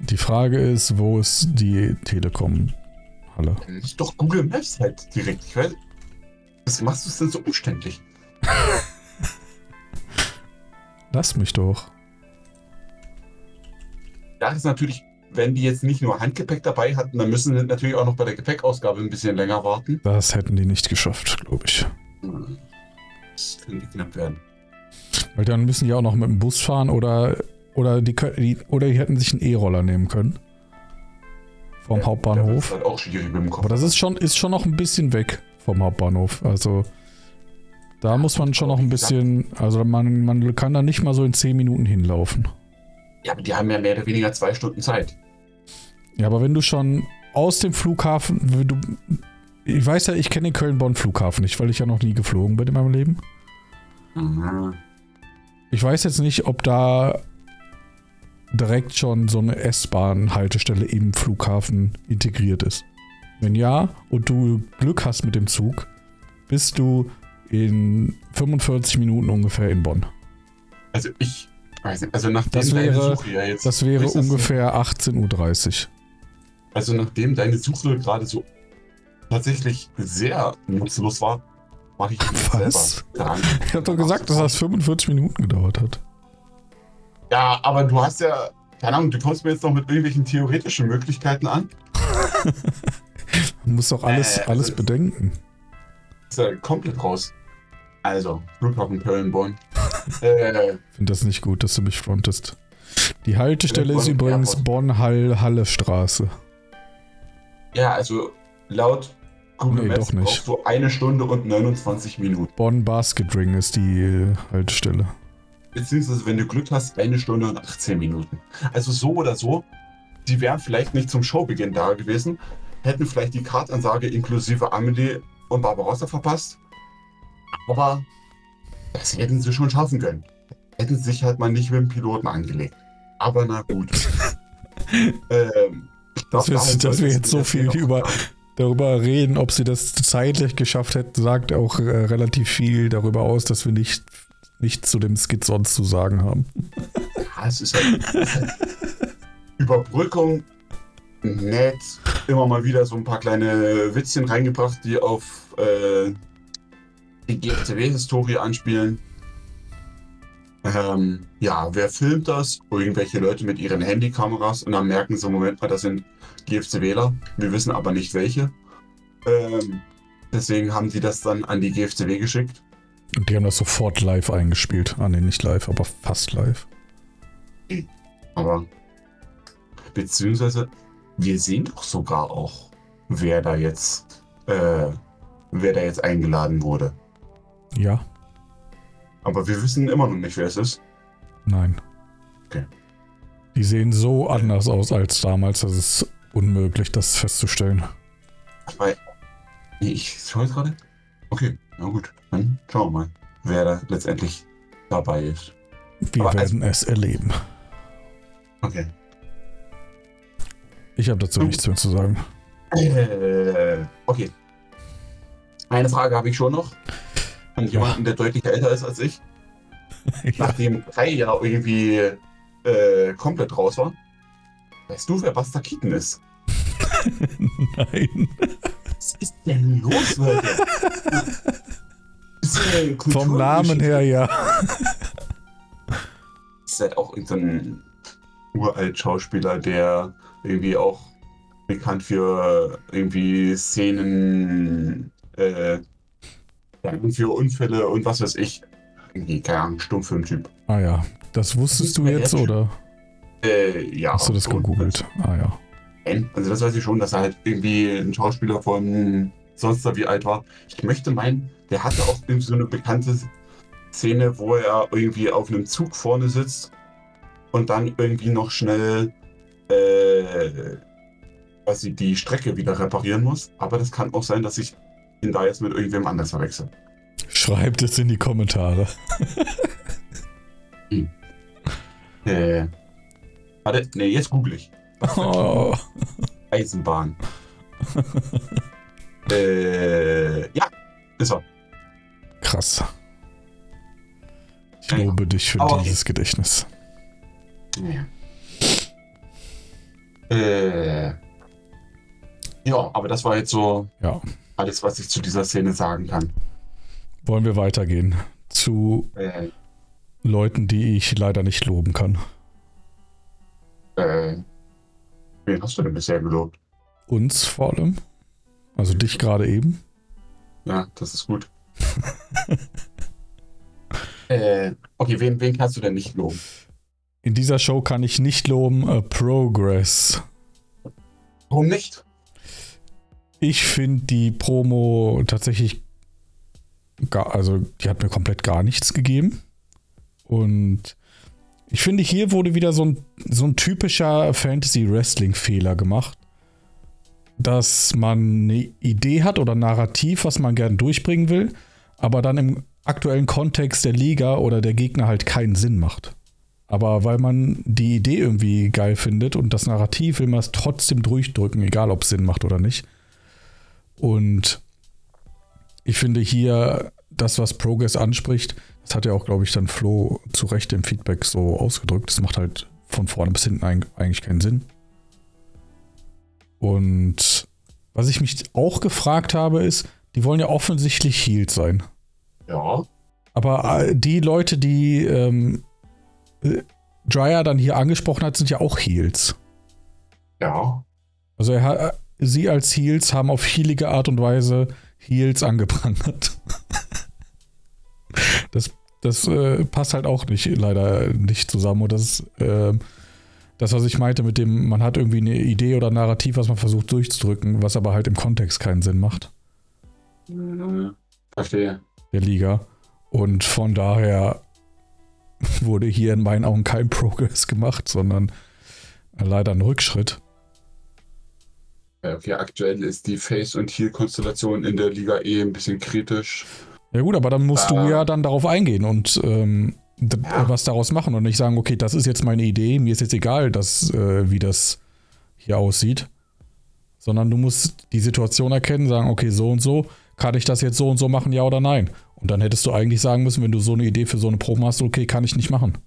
Die Frage ist, wo ist die Telekom-Halle? ist doch Google Maps halt direkt. Ich weiß, was machst du es denn so umständlich? Lass mich doch. Da ist natürlich, wenn die jetzt nicht nur Handgepäck dabei hatten, dann müssen sie natürlich auch noch bei der Gepäckausgabe ein bisschen länger warten. Das hätten die nicht geschafft, glaube ich. Das könnte knapp werden. Weil dann müssen die auch noch mit dem Bus fahren oder, oder, die, die, oder die hätten sich einen E-Roller nehmen können. Vom wird's Hauptbahnhof. halt auch schwierig mit dem Kopf. Aber das ist schon, ist schon noch ein bisschen weg vom Hauptbahnhof. Also da muss man schon noch ein bisschen, also man, man kann da nicht mal so in 10 Minuten hinlaufen. Ja, aber die haben ja mehr oder weniger zwei Stunden Zeit. Ja, aber wenn du schon aus dem Flughafen, wenn du, ich weiß ja, ich kenne den Köln-Bonn-Flughafen nicht, weil ich ja noch nie geflogen bin in meinem Leben. Mhm. Ich weiß jetzt nicht, ob da direkt schon so eine S-Bahn-Haltestelle im Flughafen integriert ist. Wenn ja und du Glück hast mit dem Zug, bist du in 45 Minuten ungefähr in Bonn. Also ich weiß nicht, also nachdem Das deine wäre- Suche ja jetzt. Das wäre ungefähr 18.30 Uhr. Also nachdem deine Suche gerade so tatsächlich sehr nutzlos war, mache ich mich Was? selber. Ich habe doch gesagt, dass das 45 Minuten gedauert hat. Ja, aber du hast ja, keine Ahnung, du kommst mir jetzt noch mit irgendwelchen theoretischen Möglichkeiten an. Man muss doch alles, Äh, also- alles bedenken. Ist ja komplett raus. Also, Flughafen Köln-Bonn. äh, Ich finde das nicht gut, dass du mich frontest. Die Haltestelle ist übrigens. Bonn-Hall-Halle-Straße. ja, also laut Google Nee, Maps doch nicht. brauchst du eine Stunde und 29 Minuten. Bonn Basket Ring ist die äh, Haltestelle. Beziehungsweise, wenn du Glück hast, eine Stunde und 18 Minuten. Also so oder so, die wären vielleicht nicht zum Showbeginn da gewesen, hätten vielleicht die Kartansage inklusive Amelie und Barbarossa verpasst. Aber das hätten sie schon schaffen können. Hätten sie sich halt mal nicht mit dem Piloten angelegt. Aber na gut. ähm, ich Dass wir, dass wir jetzt so viel über, darüber reden, ob sie das zeitlich geschafft hätten, sagt auch äh, relativ viel darüber aus, dass wir nicht, nicht zu dem Skit sonst zu sagen haben. Ja, es ist halt, es ist halt Überbrückung, nett, immer mal wieder so ein paar kleine Witzchen reingebracht, die auf äh, die GFCW-Historie anspielen. Ähm, ja, wer filmt das? Irgendwelche Leute mit ihren Handykameras und dann merken sie, Moment mal, das sind GFCWler. Wir wissen aber nicht welche. Ähm, deswegen haben die das dann an die GFCW geschickt. Und die haben das sofort live eingespielt. Ah, nee, nicht live, aber fast live. Aber beziehungsweise wir sehen doch sogar auch, wer da jetzt, äh, wer da jetzt eingeladen wurde. Ja, Aber wir wissen immer noch nicht, wer es ist. nein. Okay. Die sehen so anders aus als damals, das ist unmöglich, das festzustellen. Weil, ich schaue gerade. Okay, na gut, dann schauen wir mal, wer da letztendlich dabei ist. Wir Aber also- werden es erleben. Okay. Ich habe dazu nichts mehr zu sagen. Äh, okay. Eine Frage habe ich schon noch. An jemanden, der deutlich älter ist als ich. ja. Nachdem drei ja irgendwie äh, komplett raus war. Weißt du, wer Buster Keaton ist? Nein. Was ist denn los, Leute? Ja Vom Namen her ja. Ist halt auch irgendein uralt Schauspieler, der irgendwie auch bekannt für irgendwie Szenen, äh, für Unfälle und was weiß ich. Irgendwie, keine Ahnung, Stummfilmtyp. Ah ja. Das wusstest du Ist mir jetzt oder Äh, ja. hast du das gegoogelt? Ah ja. Also das weiß ich schon, dass er halt irgendwie ein Schauspieler von sonst da wie alt war. Ich möchte meinen, der hatte auch irgendwie so eine bekannte Szene, wo er irgendwie auf einem Zug vorne sitzt und dann irgendwie noch schnell äh, quasi die Strecke wieder reparieren muss. Aber das kann auch sein, dass ich ihn da jetzt mit irgendwem anders verwechsel. Schreibt es in die Kommentare. Äh, warte, nee, jetzt google ich. Oh. Eisenbahn. äh, ja, ist er. Krass. Ich Ja. lobe dich für Aber okay. dieses Gedächtnis. Ja. Äh, ja, aber das war jetzt so Ja. alles, was ich zu dieser Szene sagen kann. Wollen wir weitergehen zu Äh, Leuten, die ich leider nicht loben kann. äh, wen hast du denn bisher gelobt? Uns vor allem. Also dich gerade eben. Ja, das ist gut. äh, okay, wen, wen kannst du denn nicht loben? In dieser Show kann ich nicht loben äh, Progress. Warum nicht? Ich finde die Promo tatsächlich gar, also die hat mir komplett gar nichts gegeben. Und ich finde, hier wurde wieder so ein, so ein typischer Fantasy-Wrestling-Fehler gemacht. Dass man eine Idee hat oder ein Narrativ, was man gern durchbringen will, aber dann im aktuellen Kontext der Liga oder der Gegner halt keinen Sinn macht. Aber weil man die Idee irgendwie geil findet und das Narrativ will man es trotzdem durchdrücken, egal ob es Sinn macht oder nicht. Und ich finde hier das, was Progress anspricht, das hat ja auch, glaube ich, dann Flo zu Recht im Feedback so ausgedrückt. Das macht halt von vorne bis hinten eig- eigentlich keinen Sinn. Und was ich mich auch gefragt habe, ist, die wollen ja offensichtlich Healed sein. Ja. Aber äh, die Leute, die ähm, äh, Dryer dann hier angesprochen hat, sind ja auch Heels. Ja. Also er, sie als Heels haben auf healige Art und Weise Heels angeprangert. Das, das äh, passt halt auch nicht, leider nicht zusammen. Und das ist ähm, das, was ich meinte mit dem, man hat irgendwie eine Idee oder ein Narrativ, was man versucht durchzudrücken, was aber halt im Kontext keinen Sinn macht. Verstehe. der Liga. Und von daher wurde hier in meinen Augen kein Progress gemacht, sondern leider ein Rückschritt. Ja, Okay, aktuell ist die Face- und Heal-Konstellation in der Liga eh ein bisschen kritisch. Ja gut, aber dann musst du Ah. ja dann darauf eingehen und ähm, Ja. was daraus machen und nicht sagen, okay, das ist jetzt meine Idee, mir ist jetzt egal, dass, äh, wie das hier aussieht. Sondern du musst die Situation erkennen, sagen, okay, so und so, kann ich das jetzt so und so machen, ja oder nein? Und dann hättest du eigentlich sagen müssen, wenn du so eine Idee für so eine Probe hast, okay, kann ich nicht machen.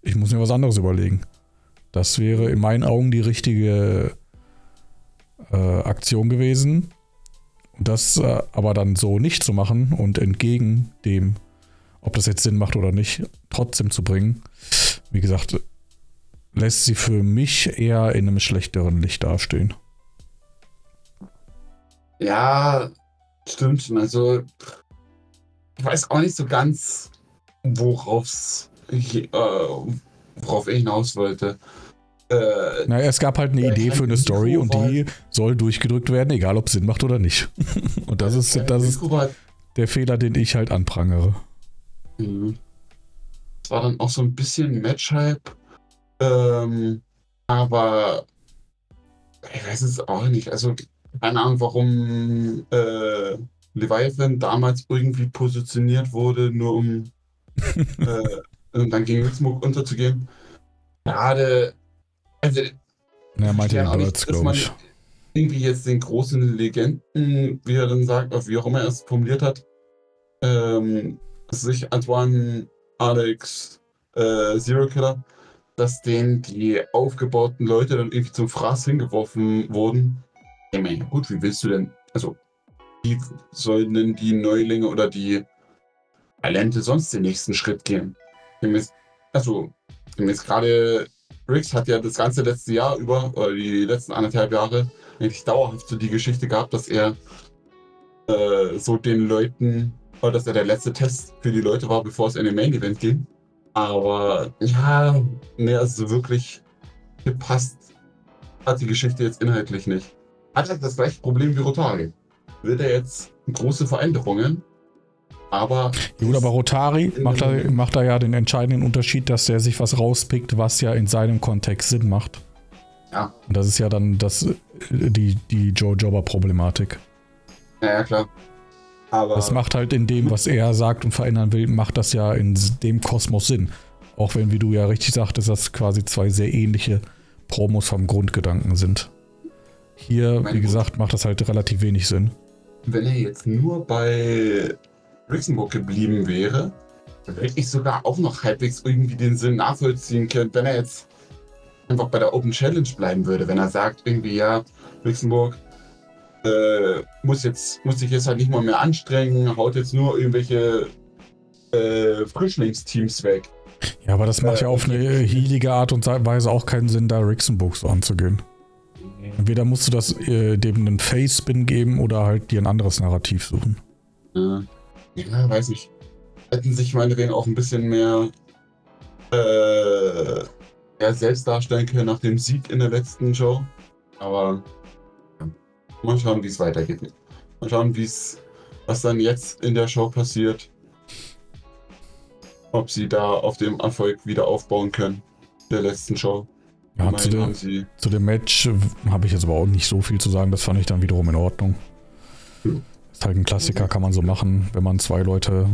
Ich muss mir was anderes überlegen. Das wäre in meinen Augen die richtige äh, Aktion gewesen. Das äh, aber dann so nicht zu machen und entgegen dem, ob das jetzt Sinn macht oder nicht, trotzdem zu bringen, wie gesagt, lässt sie für mich eher in einem schlechteren Licht dastehen. Ja, stimmt schon. Also, ich weiß auch nicht so ganz, worauf's, äh, worauf ich hinaus wollte. Äh, Naja, es gab halt eine Idee für eine Story und die soll durchgedrückt werden, egal ob es Sinn macht oder nicht. Und das ist, das ist war der Fehler, den ich halt anprangere. Mhm. Es war dann auch so ein bisschen Match-Hype. Ähm, aber ich weiß es auch nicht. Also, keine Ahnung, warum äh, Leviathan damals irgendwie positioniert wurde, nur um, äh, dann gegen Smoke unterzugehen. Gerade, also Ja, ich- dass glaube man- ich. irgendwie jetzt den großen Legenden, wie er dann sagt, oder wie auch immer er es formuliert hat, ähm, sich Antoine, Alex, äh, Zero Killer, dass denen die aufgebauten Leute dann irgendwie zum Fraß hingeworfen wurden. Ich meine, gut, wie willst du denn, also, wie sollen denn die Neulinge oder die Talente sonst den nächsten Schritt gehen? Also, jetzt gerade Riggs hat ja das ganze letzte Jahr über, oder die letzten anderthalb Jahre, eigentlich dauerhaft so die Geschichte gehabt, dass er äh, so den Leuten, oder dass er der letzte Test für die Leute war, bevor es in den Main Event ging. Aber ja, mehr als so wirklich gepasst hat die Geschichte jetzt inhaltlich nicht. Hat halt das gleiche Problem wie Rotari. Will er jetzt große Veränderungen, aber. Ja, Gut, aber Rotari macht da, macht da ja den entscheidenden Unterschied, dass er sich was rauspickt, was ja in seinem Kontext Sinn macht. Ja. Und das ist ja dann das, die, die Joe Jobber-Problematik. Naja, klar. Aber. Das macht halt in dem, was er sagt und verändern will, macht das ja in dem Kosmos Sinn. Auch wenn, wie du ja richtig sagtest, das quasi zwei sehr ähnliche Promos vom Grundgedanken sind. Hier, wie gesagt, macht das halt relativ wenig Sinn. wenn er jetzt nur bei Luxemburg geblieben wäre, dann hätte ich sogar auch noch halbwegs irgendwie den Sinn nachvollziehen können, wenn er jetzt einfach bei der Open Challenge bleiben würde, wenn er sagt irgendwie, ja, Luxemburg äh, muss jetzt, muss sich jetzt halt nicht mal mehr anstrengen, haut jetzt nur irgendwelche äh, Frischlingsteams weg. Ja, aber das macht Äh, ja auf eine healige Art und Weise auch keinen Sinn, da Rixenburg so anzugehen. Entweder musst du das äh, dem einen Face-Spin geben oder halt dir ein anderes Narrativ suchen. Ja, ja weiß ich. Hätten sich meinetwegen auch ein bisschen mehr äh, ja, selbst darstellen können nach dem Sieg in der letzten Show. Aber ja, mal schauen, wie es weitergeht. Mal schauen, wie es, was dann jetzt in der Show passiert. Ob sie da auf dem Erfolg wieder aufbauen können der letzten Show. Ja, zu, der, sie zu dem Match habe ich jetzt aber auch nicht so viel zu sagen. Das fand ich dann wiederum in Ordnung. Ja. Ist halt ein Klassiker, kann man so machen, wenn man zwei Leute.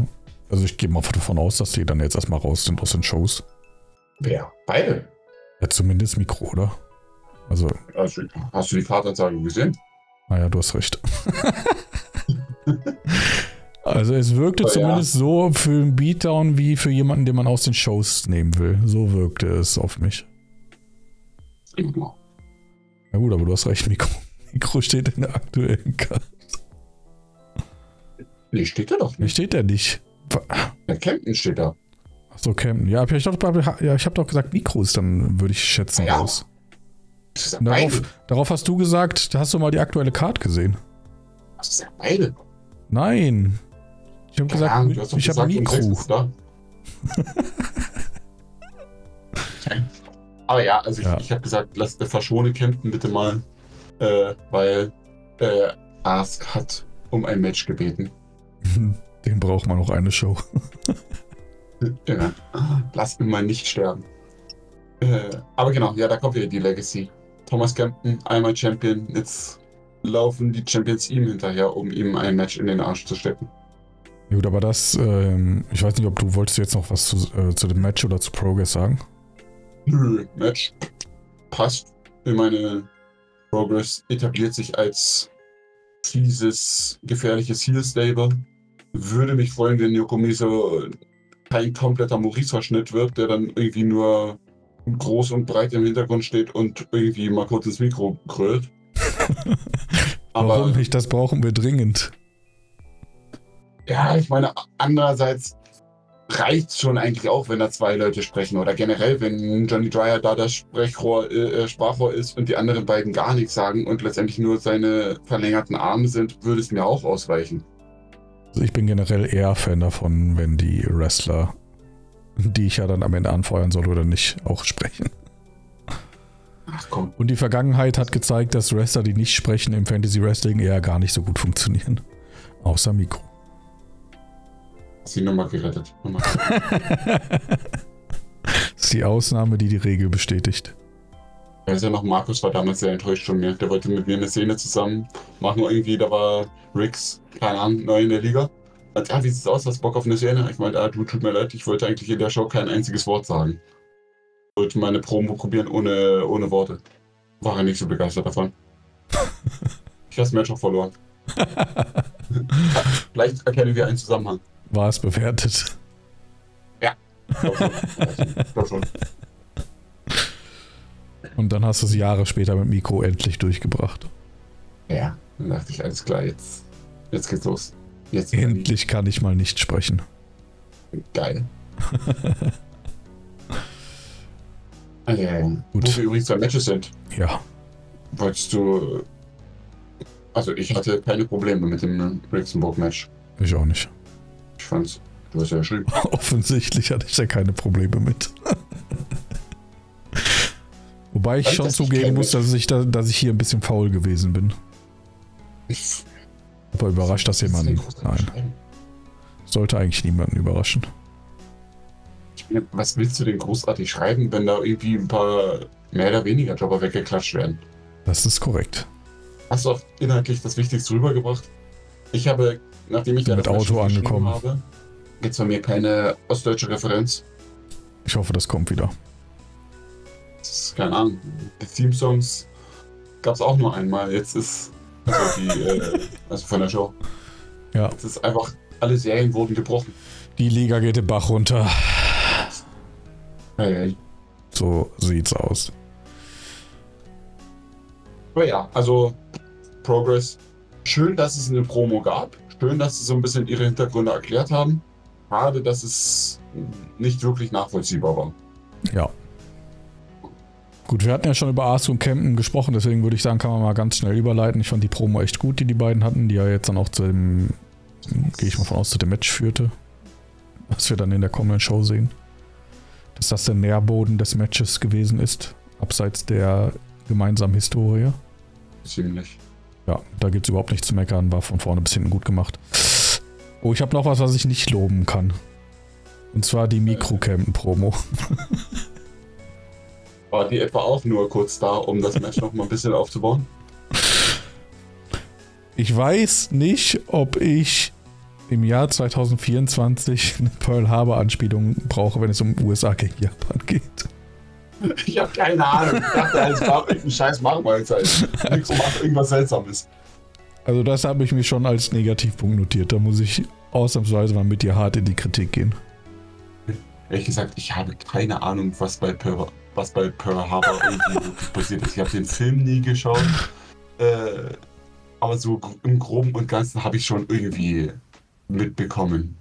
Also ich gehe mal davon aus, dass die dann jetzt erstmal raus sind aus den Shows. Wer? Beide. Ja, zumindest Mikro, oder? Also, Also, hast du die Kartanzeige gesehen? naja, du hast recht. also es wirkte Oh ja. zumindest so für einen Beatdown wie für jemanden, den man aus den Shows nehmen will. So wirkte es auf mich. Ja. Na gut, aber du hast recht, Mikro. Mikro steht in der aktuellen Karte. Nee, steht da doch nicht. steht der nicht. Der Camden steht da. Achso, Camden. Ja, ich doch, ja, ich habe doch gesagt, Mikro ist dann, würde ich schätzen, Ja. raus. Ja Darauf, darauf hast du gesagt, da hast du mal die aktuelle Card gesehen. Das ist ja beide. Nein. Ich habe Ahnung, gesagt, doch ich habe Mikro. Aber ja, also ich, Ja. ich habe gesagt, lass der verschone Camden bitte mal, äh, weil äh, Ask hat um ein Match gebeten. Den braucht man noch eine Show. ja. Lass ihn mal nicht sterben. Äh, aber genau, ja, da kommt wieder die Legacy. Thomas Kempton, einmal Champion, jetzt laufen die Champions ihm hinterher, um ihm ein Match in den Arsch zu stecken. Gut, aber das, ähm, ich weiß nicht, ob du wolltest jetzt noch was zu, äh, zu dem Match oder zu Progress sagen? Nö, Match passt. Meine, Progress etabliert sich als fieses, gefährliches Heel-Stable. Würde mich freuen, wenn Yokomiso kein kompletter Maurice-Verschnitt wird, der dann irgendwie nur groß und breit im Hintergrund steht und irgendwie mal kurz ins Mikro grölt. Warum nicht? Das brauchen wir dringend. Ja, ich meine, andererseits reicht es schon eigentlich auch, wenn da zwei Leute sprechen. Oder generell, wenn Johnny Dryer da das Sprechrohr, äh, Sprachrohr ist und die anderen beiden gar nichts sagen und letztendlich nur seine verlängerten Arme sind, würde es mir auch ausreichen. Also ich bin generell eher Fan davon, wenn die Wrestler, die ich ja dann am Ende anfeuern soll oder nicht, auch sprechen. Ach komm. Und die Vergangenheit hat gezeigt, dass Wrestler, die nicht sprechen, im Fantasy Wrestling eher gar nicht so gut funktionieren. Außer Mikro. Sie nochmal gerettet. Nochmal. das ist die Ausnahme, die die Regel bestätigt. Er ist ja noch, Markus war damals sehr enttäuscht von mir. Der wollte mit mir eine Szene zusammen machen. Irgendwie, da war Rix, keine Ahnung, neu in der Liga. Hat, ja, wie sieht's aus? Hast Bock auf eine Szene? Ich meinte, ah, du, tut mir leid, ich wollte eigentlich in der Show kein einziges Wort sagen. Ich wollte meine Promo probieren ohne, ohne Worte. War er nicht so begeistert davon. ich das Match auch verloren. Vielleicht erkennen wir einen Zusammenhang. War es bewertet? Ja. Und dann hast du es Jahre später mit Mikro endlich durchgebracht. Ja, dann dachte ich, alles klar, jetzt, jetzt geht's los. Jetzt endlich kann ich mal nicht sprechen. Geil. also, Gut. Wo wir übrigens zwei Matches sind. Ja. Wolltest du. Also, ich hatte keine Probleme mit dem Rixenburg-Match. Ich auch nicht. Ich fand's. Du hast ja geschrieben. Offensichtlich hatte ich da keine Probleme mit. Wobei ich Weil schon zugeben muss, dass ich, da, dass ich hier ein bisschen faul gewesen bin. Aber überrascht das jemanden? Nein. Sollte eigentlich niemanden überraschen. Was willst du denn großartig schreiben, wenn da irgendwie ein paar mehr oder weniger Jobber weggeklatscht werden? Das ist korrekt. Hast du auch inhaltlich das Wichtigste rübergebracht? Ich habe, nachdem ich mit Auto angekommen habe, gibt es bei mir keine ostdeutsche Referenz. Ich hoffe, das kommt wieder. Das ist, keine Ahnung. Die Theme-Songs gab es auch nur einmal. Jetzt ist also, die, äh, also von der Show. Ja. Es ist einfach, alle Serien wurden gebrochen. Die Liga geht den Bach runter. Hey, hey. So sieht's aus. Aber ja, also Progress. Schön, dass es eine Promo gab. Schön, dass sie so ein bisschen ihre Hintergründe erklärt haben. Schade, dass es nicht wirklich nachvollziehbar war. Ja. Gut, wir hatten ja schon über Asuka und Campen gesprochen, deswegen würde ich sagen, kann man mal ganz schnell überleiten. Ich fand die Promo echt gut, die die beiden hatten, die ja jetzt dann auch zu dem, gehe ich mal von aus, zu dem Match führte. Was wir dann in der kommenden Show sehen. Dass das der Nährboden des Matches gewesen ist, abseits der gemeinsamen Historie. Ziemlich. Ja, da gibt es überhaupt nichts zu meckern, war von vorne bis hinten gut gemacht. Oh, ich habe noch was, was ich nicht loben kann. Und zwar die Mikrocampen-Promo. War die etwa auch nur kurz da, um das Match noch mal ein bisschen aufzubauen? Ich weiß nicht, ob ich im Jahr 2024 eine Pearl Harbor Anspielung brauche, wenn es um USA gegen Japan geht. Ich habe keine Ahnung. Ich dachte, es war irgendein scheiß Machmalzeit. Nichts macht irgendwas Seltsames. Also das habe ich mir schon als Negativpunkt notiert. Da muss ich ausnahmsweise mal mit dir hart in die Kritik gehen. Ehrlich gesagt, ich habe keine Ahnung, was bei Pearl, was bei Pearl Harbor irgendwie passiert ist. Ich habe den Film nie geschaut. Äh, aber so im Groben und Ganzen habe ich schon irgendwie mitbekommen.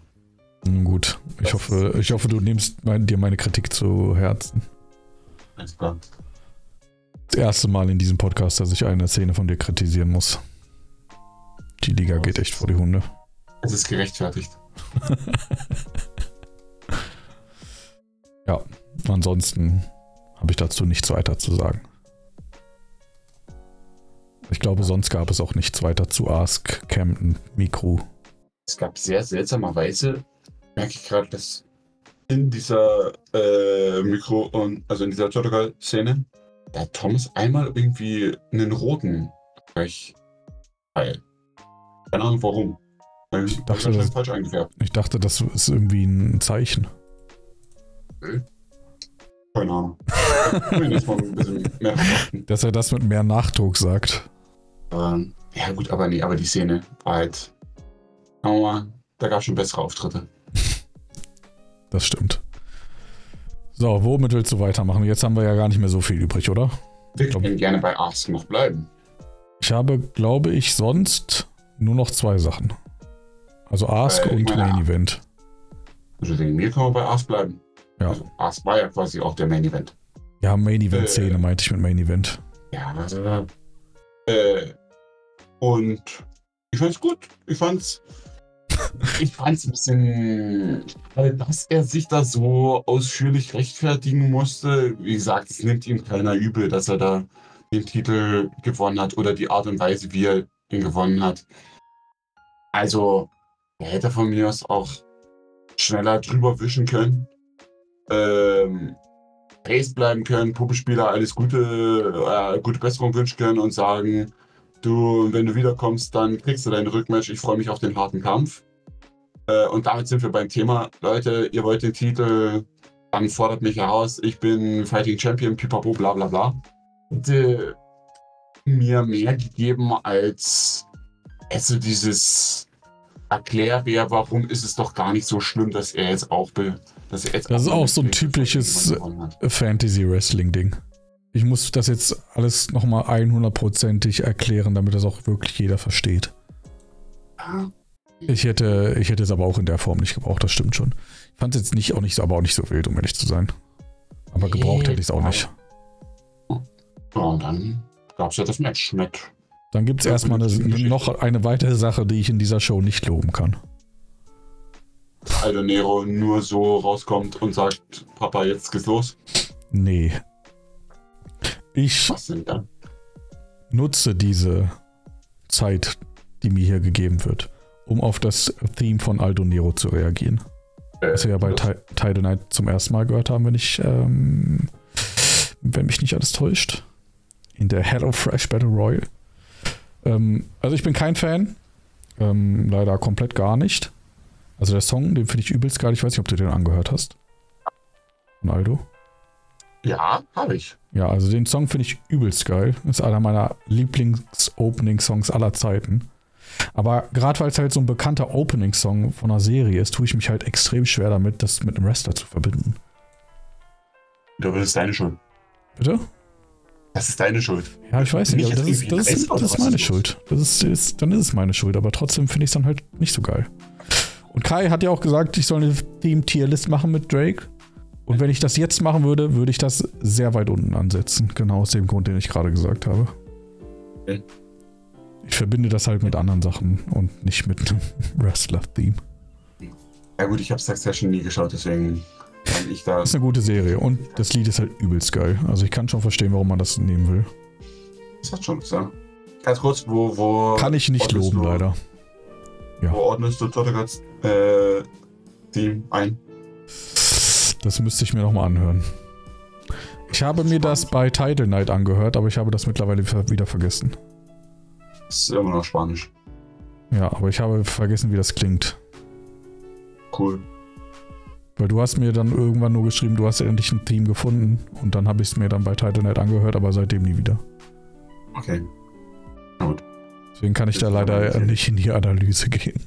Gut, ich hoffe, ich hoffe, du nimmst mein, dir meine Kritik zu Herzen. Alles klar. Das erste Mal in diesem Podcast, dass ich eine Szene von dir kritisieren muss. Die Liga geht echt vor die Hunde. Es ist gerechtfertigt. ja, ansonsten habe ich dazu nichts weiter zu sagen. Ich glaube, glaube, sonst gab es auch nichts weiter zu Ask Camden Mikro. Es gab sehr seltsamerweise, merke ich gerade, dass in dieser äh, Mikro- und also in dieser Tutorial-Szene, da hat Thomas einmal irgendwie einen roten Sprechpfeil. Keine Ahnung warum. Ich ich dachte, das- falsch eingefärbt. Ich dachte, das ist irgendwie ein Zeichen. Keine Ahnung. Dass er das mit mehr Nachdruck sagt. Ähm, ja gut, aber nee, aber die Szene war halt. sagen wir mal, da gab es schon bessere Auftritte. Das stimmt. So, womit willst du weitermachen? Jetzt haben wir ja gar nicht mehr so viel übrig, oder? Wir Glaub- können gerne bei Ask noch bleiben. Ich habe, glaube ich, sonst nur noch zwei Sachen. Also Ask Äh, und Main Event. Also wegen mir können wir bei Ask bleiben. Ja. Also Ask war ja quasi auch der Main Event. Ja, Main Event Äh. Szene meinte ich mit Main Event. Ja, äh, und ich fand's gut. Ich fand's. Ich fand's ein bisschen, dass er sich da so ausführlich rechtfertigen musste. Wie gesagt, es nimmt ihm keiner übel, dass er da den Titel gewonnen hat oder die Art und Weise, wie er ihn gewonnen hat. Also, er hätte von mir aus auch schneller drüber wischen können. Ähm, Pace bleiben können, Puppenspieler alles Gute, äh, gute Besserung wünschen können und sagen, du, wenn du wiederkommst, dann kriegst du dein Rückmatch. Ich freue mich auf den harten Kampf. Äh, und damit sind wir beim Thema. Leute, ihr wollt den Titel, dann fordert mich heraus. Ich bin Fighting Champion, pipapo, bla bla bla. Hätte mir mehr gegeben als also dieses Erklärbär, warum ist es doch gar nicht so schlimm, dass er jetzt auch be dass er jetzt Das ist auch so ein typisches- gewonnen hat. Fantasy Wrestling Ding. Ich muss das jetzt alles nochmal 100%ig erklären, damit das auch wirklich jeder versteht. Ja. Ich hätte, ich hätte es aber auch in der Form nicht gebraucht, das stimmt schon. Ich fand es jetzt nicht, auch nicht, so- aber auch nicht so wild, um ehrlich zu sein. Aber gebraucht hätte ich es auch nicht. Ja, und dann gab es ja das Match mit. Dann gibt es erstmal eine, noch eine weitere Sache, die ich in dieser Show nicht loben kann. Aldo Nero nur so rauskommt und sagt, Papa, jetzt geht's los. Nee. Ich Was denn dann? nutze diese Zeit, die mir hier gegeben wird, um auf das Theme von Aldo Nero zu reagieren. Äh, Was wir ja bei Tidal Night zum ersten Mal gehört haben, wenn ich, ähm, wenn mich nicht alles täuscht. In der Hello Fresh Battle Royale. Ähm, also ich bin kein Fan. Ähm, leider komplett gar nicht. Also der Song, den finde ich übelst geil. Ich weiß nicht, ob du den angehört hast. Von Aldo. Ja, habe ich. Ja, also den Song finde ich übelst geil. Ist einer meiner Lieblings-Opening-Songs aller Zeiten. Aber gerade weil es halt so ein bekannter Opening-Song von einer Serie ist, tue ich mich halt extrem schwer damit, das mit einem Wrestler zu verbinden. Du bist deine Schuld. Bitte? Das ist deine Schuld. Ja, ich weiß nicht, ich aber das ist, das ist, das ist meine ist? Schuld. Das ist, ist, dann ist es meine Schuld, aber trotzdem finde ich es dann halt nicht so geil. Und Kai hat ja auch gesagt, ich soll eine Team-Tierlist machen mit Drake. Und wenn ich das jetzt machen würde, würde ich das sehr weit unten ansetzen. Genau aus dem Grund, den ich gerade gesagt habe. Okay. Ich verbinde das halt mit anderen Sachen und nicht mit einem Wrestler-Theme. Ja gut, ich habe Succession nie geschaut, deswegen kann ich da. Das ist eine gute Serie und das Lied ist halt übelst geil. Also ich kann schon verstehen, warum man das nehmen will. Das hat schon gesagt. Ganz kurz, wo, wo. Kann ich nicht loben, du, leider. Ja. Wo ordnest du Tottergats äh, Team ein? Das müsste ich mir nochmal anhören. Ich habe mir das bei Title Night angehört, aber ich habe das mittlerweile wieder vergessen. Das ist immer noch Spanisch. Ja, aber ich habe vergessen, wie das klingt. Cool. Weil du hast mir dann irgendwann nur geschrieben, du hast endlich ein Team gefunden und dann habe ich es mir dann bei Title Night angehört, aber seitdem nie wieder. Okay. Deswegen kann ich da Das aber leider okay. nicht in die Analyse gehen.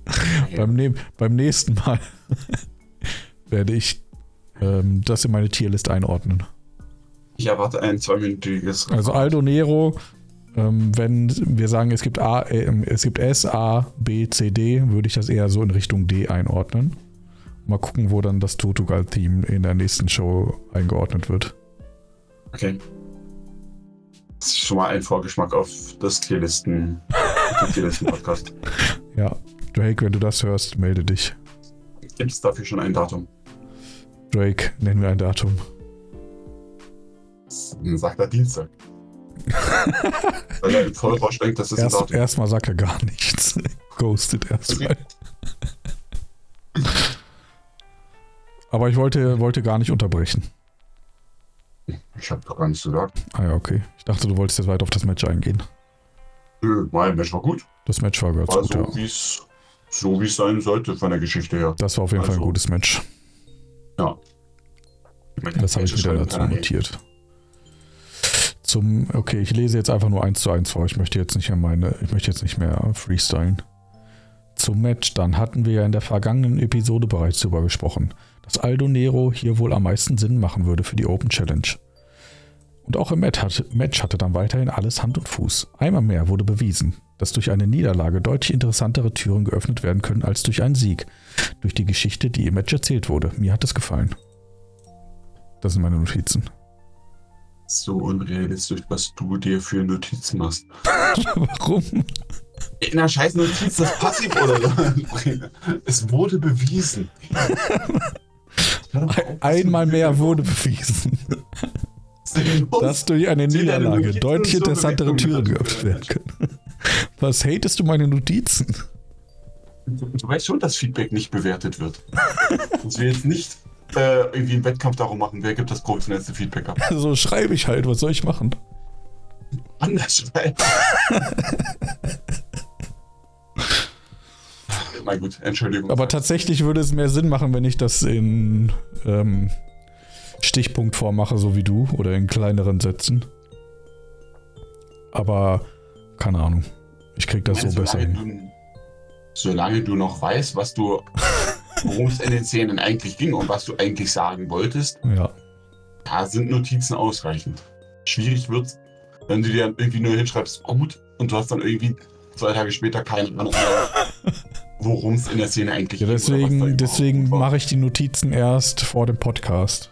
Beim, ne beim nächsten Mal werde ich ähm, das in meine Tierlist einordnen. Ich erwarte ein zweiminütiges. Also Aldo Nero, ähm, wenn wir sagen, es gibt, A, äh, es gibt S, A, B, C, D, würde ich das eher so in Richtung D einordnen. Mal gucken, wo dann das Totugal-Team in der nächsten Show eingeordnet wird. Okay. Das ist schon mal ein Vorgeschmack auf das Tierlisten. den Tierlisten-Podcast. Ja, Drake, wenn du das hörst, melde dich. Gibt es dafür schon ein Datum? Drake, nennen wir ein Datum. Sagt er Dienstag. Weil er im Vollrausch denkt, das ist ein Erst, Datum. erstmal sagt er gar nichts. Ghostet erstmal. Aber ich wollte, wollte gar nicht unterbrechen. Ich habe gar nichts gesagt. Ah ja, okay. Ich dachte, du wolltest jetzt weiter auf das Match eingehen. Nö, mein Mensch war gut. Das Match war ganz War gut, so, ja. wie es so wie es sein sollte von der Geschichte her. Das war auf jeden Fall ein Also- gutes Match. Ja. Das habe ich wieder dazu notiert. Zum, okay, ich lese jetzt einfach nur eins zu eins vor. Ich möchte jetzt nicht mehr meine, ich möchte jetzt nicht mehr freestylen. Zum Match, dann hatten wir ja in der vergangenen Episode bereits darüber gesprochen, dass Aldo Nero hier wohl am meisten Sinn machen würde für die Open Challenge. Und auch im Match hatte, Match hatte dann weiterhin alles Hand und Fuß. Einmal mehr wurde bewiesen, dass durch eine Niederlage deutlich interessantere Türen geöffnet werden können als durch einen Sieg. Durch die Geschichte, die im Match erzählt wurde. Mir hat es gefallen. Das sind meine Notizen. So unrealistisch, was du dir für Notizen machst. Warum? In einer scheiß Notiz das Passiv oder so. Es wurde bewiesen. Einmal mehr wurde bewiesen, dass durch eine Niederlage deutlich interessantere Türen geöffnet werden können. Was hatest du meine Notizen? Du weißt schon, dass Feedback nicht bewertet wird. Dass wir jetzt nicht äh, irgendwie einen Wettkampf darum machen, wer gibt das professionellste Feedback ab. So schreibe ich halt, was soll ich machen? Anders schreiben. Na gut, Entschuldigung. Aber tatsächlich würde es mehr Sinn machen, wenn ich das in ähm, Stichpunktform mache, so wie du, oder in kleineren Sätzen. Aber keine Ahnung. Ich krieg das Ich so meine, besser hin. Du, solange du noch weißt, was du, worum es in den Szenen eigentlich ging und was du eigentlich sagen wolltest, Ja. da sind Notizen ausreichend. Schwierig wird wenn du dir dann irgendwie nur hinschreibst, oh gut, und du hast dann irgendwie zwei Tage später keine Ahnung mehr, worum es in der Szene eigentlich Ja, ging deswegen, mache ich die Notizen erst vor dem Podcast.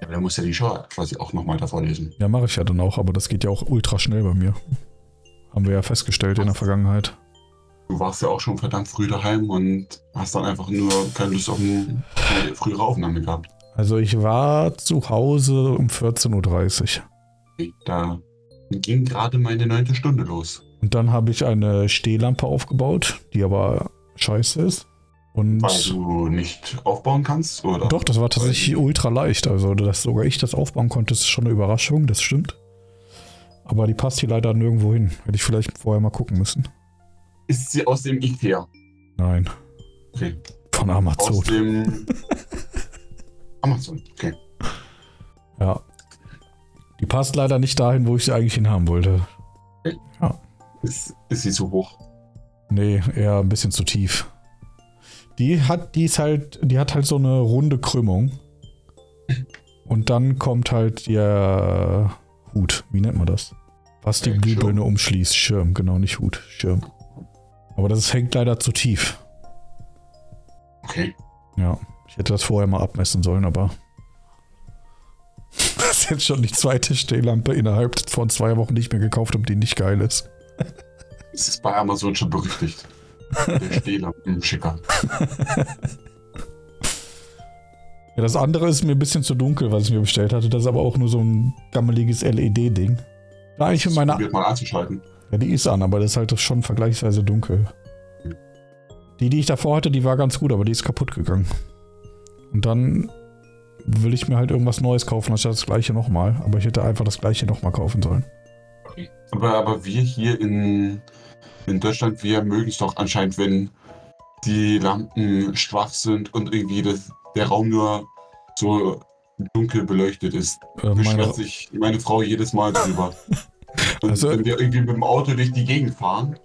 Ja, aber dann musst du ja die Show quasi auch nochmal davor lesen. Ja, mache ich ja dann auch, aber das geht ja auch ultra schnell bei mir. Haben wir ja festgestellt in der Vergangenheit. Du warst ja auch schon verdammt früh daheim und hast dann einfach nur keine Lust auf eine frühere Aufnahme gehabt. Also ich war zu Hause um 14.30 Uhr. Da ging gerade meine neunte Stunde los. Und dann habe ich eine Stehlampe aufgebaut, die aber scheiße ist. Und Weil du nicht aufbauen kannst, oder? doch, das war tatsächlich ultra leicht. Also, dass sogar ich das aufbauen konnte, ist schon eine Überraschung, das stimmt. Aber die passt hier leider nirgendwo hin. Hätte ich vielleicht vorher mal gucken müssen. Ist sie aus dem Ikea? Nein, Okay. von Aus Amazon. dem Amazon. Okay. Ja. Die passt leider nicht dahin, wo ich sie eigentlich hinhaben wollte. Ist, ist sie zu hoch? Nee, eher ein bisschen zu tief. Die hat, die ist halt, die hat halt so eine runde Krümmung. Und dann kommt halt der Hut. Wie nennt man das? Was die Glühbirne umschließt. Schirm, genau, nicht Hut. Schirm. Aber das hängt leider zu tief. Okay. Ja. Ich hätte das vorher mal abmessen sollen, aber. Das ist jetzt schon die zweite Stehlampe innerhalb von zwei Wochen, die ich mir gekauft habe, die nicht geil ist. Es ist bei Amazon schon berüchtigt. Der Stehlampen-Schicker. Ja, das andere ist mir ein bisschen zu dunkel, was ich mir bestellt hatte. Das ist aber auch nur so ein gammeliges LED-Ding. Da ich meiner. Probiert mal anzuschalten. Ja, die ist an, aber das ist halt schon vergleichsweise dunkel. Die, die ich davor hatte, die war ganz gut, aber die ist kaputt gegangen. Und dann will ich mir halt irgendwas Neues kaufen, anstatt das gleiche nochmal. Aber ich hätte einfach das gleiche nochmal kaufen sollen. Aber, aber wir hier in, in Deutschland, wir mögen es doch anscheinend, wenn die Lampen schwach sind und irgendwie das, der Raum nur so dunkel beleuchtet ist. Äh, meine, sich meine Frau jedes Mal drüber. Und Also- wenn wir irgendwie mit dem Auto durch die Gegend fahren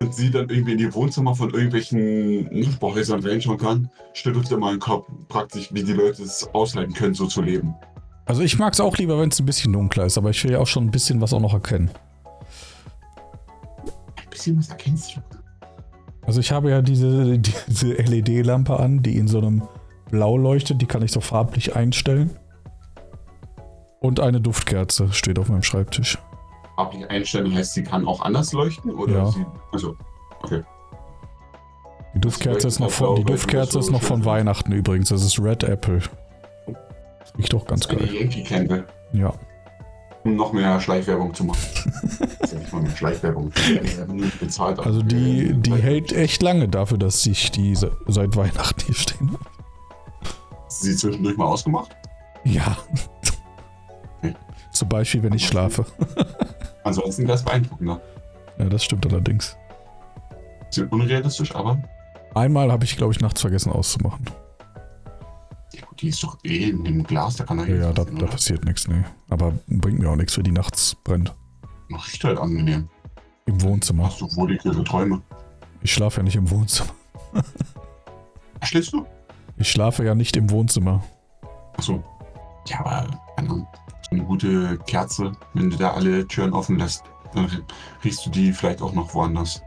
und sie dann irgendwie in die Wohnzimmer von irgendwelchen Nachbarhäusern reinschauen kann, stellt uns ja mal in den Kopf praktisch, wie die Leute es aushalten können, so zu leben. also ich mag es auch lieber, wenn es ein bisschen dunkler ist, aber ich will ja auch schon ein bisschen was auch noch erkennen. Ein bisschen was erkennst du. Also ich habe ja diese, diese LED-Lampe an, die in so einem Blau leuchtet, die kann ich so farblich einstellen. Und eine Duftkerze steht auf meinem Schreibtisch. Farblich einstellen heißt, sie kann auch anders leuchten? Oder Ja. sie, also, okay. Die Duftkerze ist noch von, die Duftkerze ist noch von Weihnachten übrigens. Das ist Red Apple. Das riecht doch ganz Eine geil. Yankee Candle. Ja. um noch mehr Schleichwerbung zu machen. das ist ja nicht mal mehr Schleichwerbung. Bezahlt. Also die, die hält echt lange dafür, dass ich die se- seit Weihnachten hier stehen habe. Hast du sie zwischendurch mal ausgemacht? Ja. Zum Beispiel, wenn ich schlafe. Ansonsten wäre es beeindruckender. Ja, das stimmt allerdings. Sind unrealistisch, aber Einmal habe ich, glaube ich, nachts vergessen auszumachen. ja, gut, die ist doch eh in dem Glas, da kann er Ja, ja da, da passiert nichts, nee. Aber bringt mir auch nichts, wenn die nachts brennt. Riecht halt angenehm. Im Wohnzimmer. Hast du wohligere Träume? Ich schlafe ja nicht im Wohnzimmer. Verstehst du? Ich schlafe ja nicht im Wohnzimmer. Achso. Ja, aber keine Ahnung, eine gute Kerze, wenn du da alle Türen offen lässt, dann riechst du die vielleicht auch noch woanders.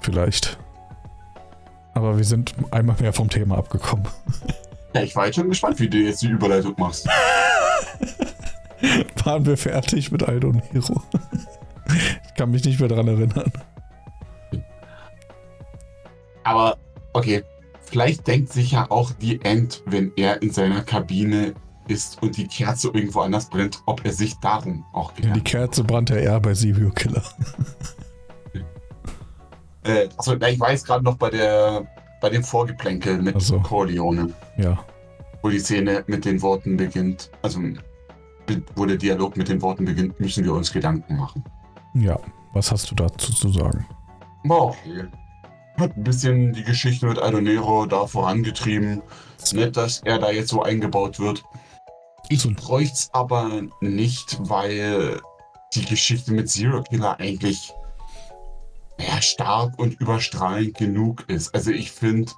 Vielleicht. Aber wir sind einmal mehr vom Thema abgekommen. Ja, ich war jetzt schon gespannt, wie du jetzt die Überleitung machst. Waren wir fertig mit Aldo Nero? Ich kann mich nicht mehr dran erinnern. Aber okay, vielleicht denkt sich ja auch die End, wenn er in seiner Kabine ist und die Kerze irgendwo anders brennt, ob er sich darum auch Die Gedanken Kerze brannte eher bei Serial Killer. Äh, also ich weiß gerade noch bei der bei dem Vorgeplänkel mit Ach so. Corleone, Ja. wo die Szene mit den Worten beginnt, also wo der Dialog mit den Worten beginnt, müssen wir uns Gedanken machen. Ja. Was hast du dazu zu sagen? Okay. Hat ein bisschen die Geschichte mit Aldonero da vorangetrieben. Ist nett, dass er da jetzt so eingebaut wird. Ich bräuchte es aber nicht, weil die Geschichte mit Zero Killer eigentlich ja, stark und überstrahlend genug ist. Also ich finde,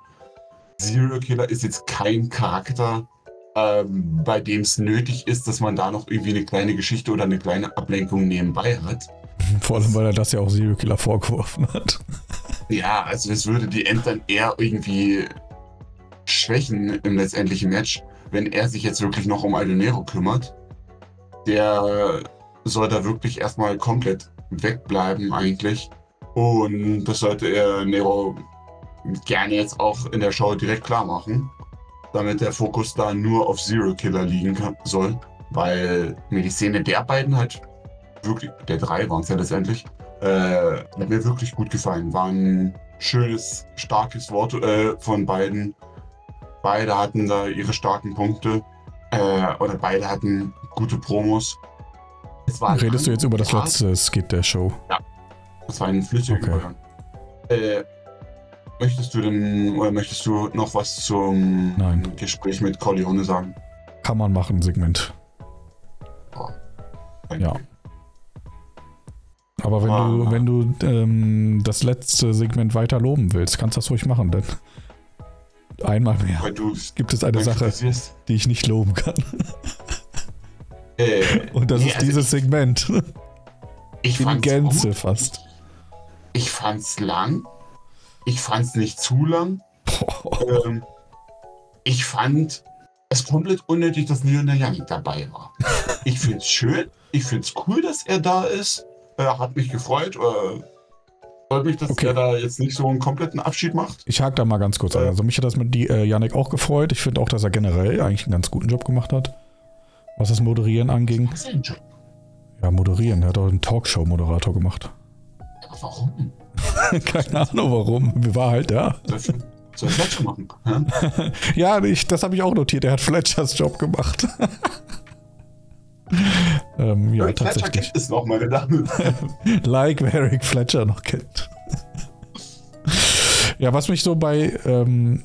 Zero Killer ist jetzt kein Charakter, ähm, bei dem es nötig ist, dass man da noch irgendwie eine kleine Geschichte oder eine kleine Ablenkung nebenbei hat. Vor allem, weil er das ja auch Serial Killer vorgeworfen hat. Ja, also es würde die End dann eher irgendwie schwächen im letztendlichen Match, wenn er sich jetzt wirklich noch um Aldonero kümmert. Der soll da wirklich erstmal komplett wegbleiben eigentlich. Und das sollte er Nero gerne jetzt auch in der Show direkt klar machen, damit der Fokus da nur auf Zero Killer liegen kann, soll. Weil mir die Szene der beiden halt wirklich, der drei waren es ja letztendlich, äh, hat mir wirklich gut gefallen. War ein schönes, starkes Wort äh, von beiden. Beide hatten da ihre starken Punkte. Äh, oder beide hatten gute Promos. Redest du jetzt über das ja, letzte Skit der Show? Das war ein flüssiger Okay. Übergang. Äh, möchtest du denn, oder möchtest du noch was zum Nein. Gespräch mit Corleone sagen? Kann man machen, Segment. Ja. Aber wenn Ah. du, wenn du ähm, das letzte Segment weiter loben willst, kannst du das ruhig machen, denn einmal mehr Weil du gibt es eine Sache, die ich nicht loben kann. Äh, Und das nee, ist also dieses Segment. ich In fand's Gänze gut. fast. Ich fand's lang. Ich fand's nicht zu lang. Ähm, ich fand es komplett unnötig, dass der Yannick dabei war. Ich find's schön. Ich find's cool, dass er da ist. Er hat mich gefreut. Äh, freut mich, dass Okay. er da jetzt nicht so einen kompletten Abschied macht. Ich hake da mal ganz kurz ein. Also mich hat das mit die, äh, Yannick auch gefreut. Ich finde auch, dass er generell eigentlich einen ganz guten Job gemacht hat, was das Moderieren anging. Was ist denn Job? Ja, moderieren. Er hat auch einen Talkshow-Moderator gemacht. Aber warum? Keine Ahnung warum. Wir war halt da. Soll Fletcher machen? Ja, ich, das habe ich auch notiert. Er hat Fletchers Job gemacht. ähm, ja, Fletcher tatsächlich. gibt es noch, meine Damen. Like wer Eric Fletcher noch kennt. ja, was mich so bei, ähm,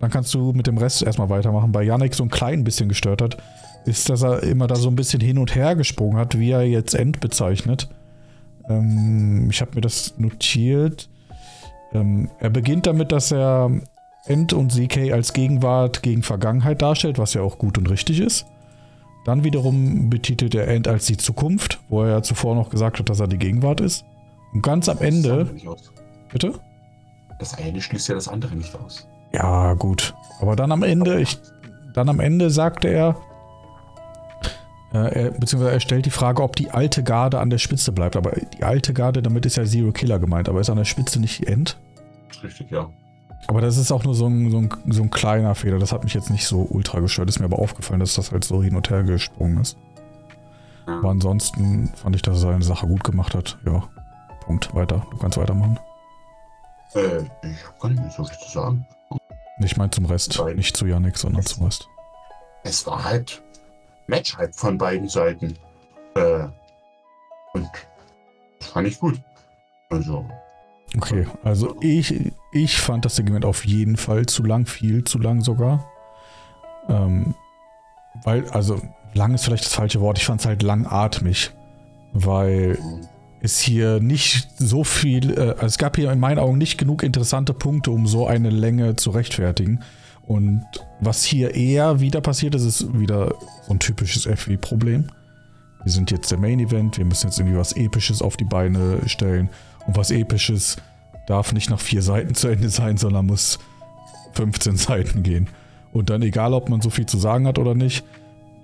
dann kannst du mit dem Rest erstmal weitermachen, bei Yannick so ein klein bisschen gestört hat, ist, dass er immer da so ein bisschen hin und her gesprungen hat, wie er jetzt End bezeichnet. Ähm, ich habe mir das notiert. Ähm, er beginnt damit, dass er End und ZK als Gegenwart gegen Vergangenheit darstellt, was ja auch gut und richtig ist. Dann wiederum betitelt er End als die Zukunft, wo er ja zuvor noch gesagt hat, dass er die Gegenwart ist. Und ganz am Das Ende, aus. bitte? Das eine schließt ja das andere nicht aus. Ja, gut. Aber dann am Ende, ich, dann am Ende sagte er, äh, er, beziehungsweise er stellt die Frage, ob die alte Garde an der Spitze bleibt. Aber die alte Garde, damit ist ja Zero Killer gemeint, aber ist an der Spitze nicht End? Richtig, ja. Aber das ist auch nur so ein, so, ein, so ein kleiner Fehler. Das hat mich jetzt nicht so ultra gestört. Ist mir aber aufgefallen, dass das halt so hin und her gesprungen ist. Ja. Aber ansonsten fand ich, dass er seine Sache gut gemacht hat. Ja, Punkt. Weiter. Du kannst weitermachen. Äh, ich gar nicht mehr so viel zu sagen. Ich meine zum Rest. Beiden. Nicht zu Yannick, sondern zum Rest. Es war halt Match halt von beiden Seiten. Äh, und das fand ich gut. Also, Okay, also ich, ich fand das Segment auf jeden Fall zu lang, viel zu lang sogar. Ähm, weil, also lang ist vielleicht das falsche Wort, ich fand es halt langatmig, weil es hier nicht so viel, äh, also es gab hier in meinen Augen nicht genug interessante Punkte, um so eine Länge zu rechtfertigen. Und was hier eher wieder passiert ist, ist wieder so ein typisches FW-Problem. Wir sind jetzt der Main Event, wir müssen jetzt irgendwie was Episches auf die Beine stellen. Und was Episches darf nicht nach vier Seiten zu Ende sein, sondern muss 15 Seiten gehen. Und dann, egal ob man so viel zu sagen hat oder nicht,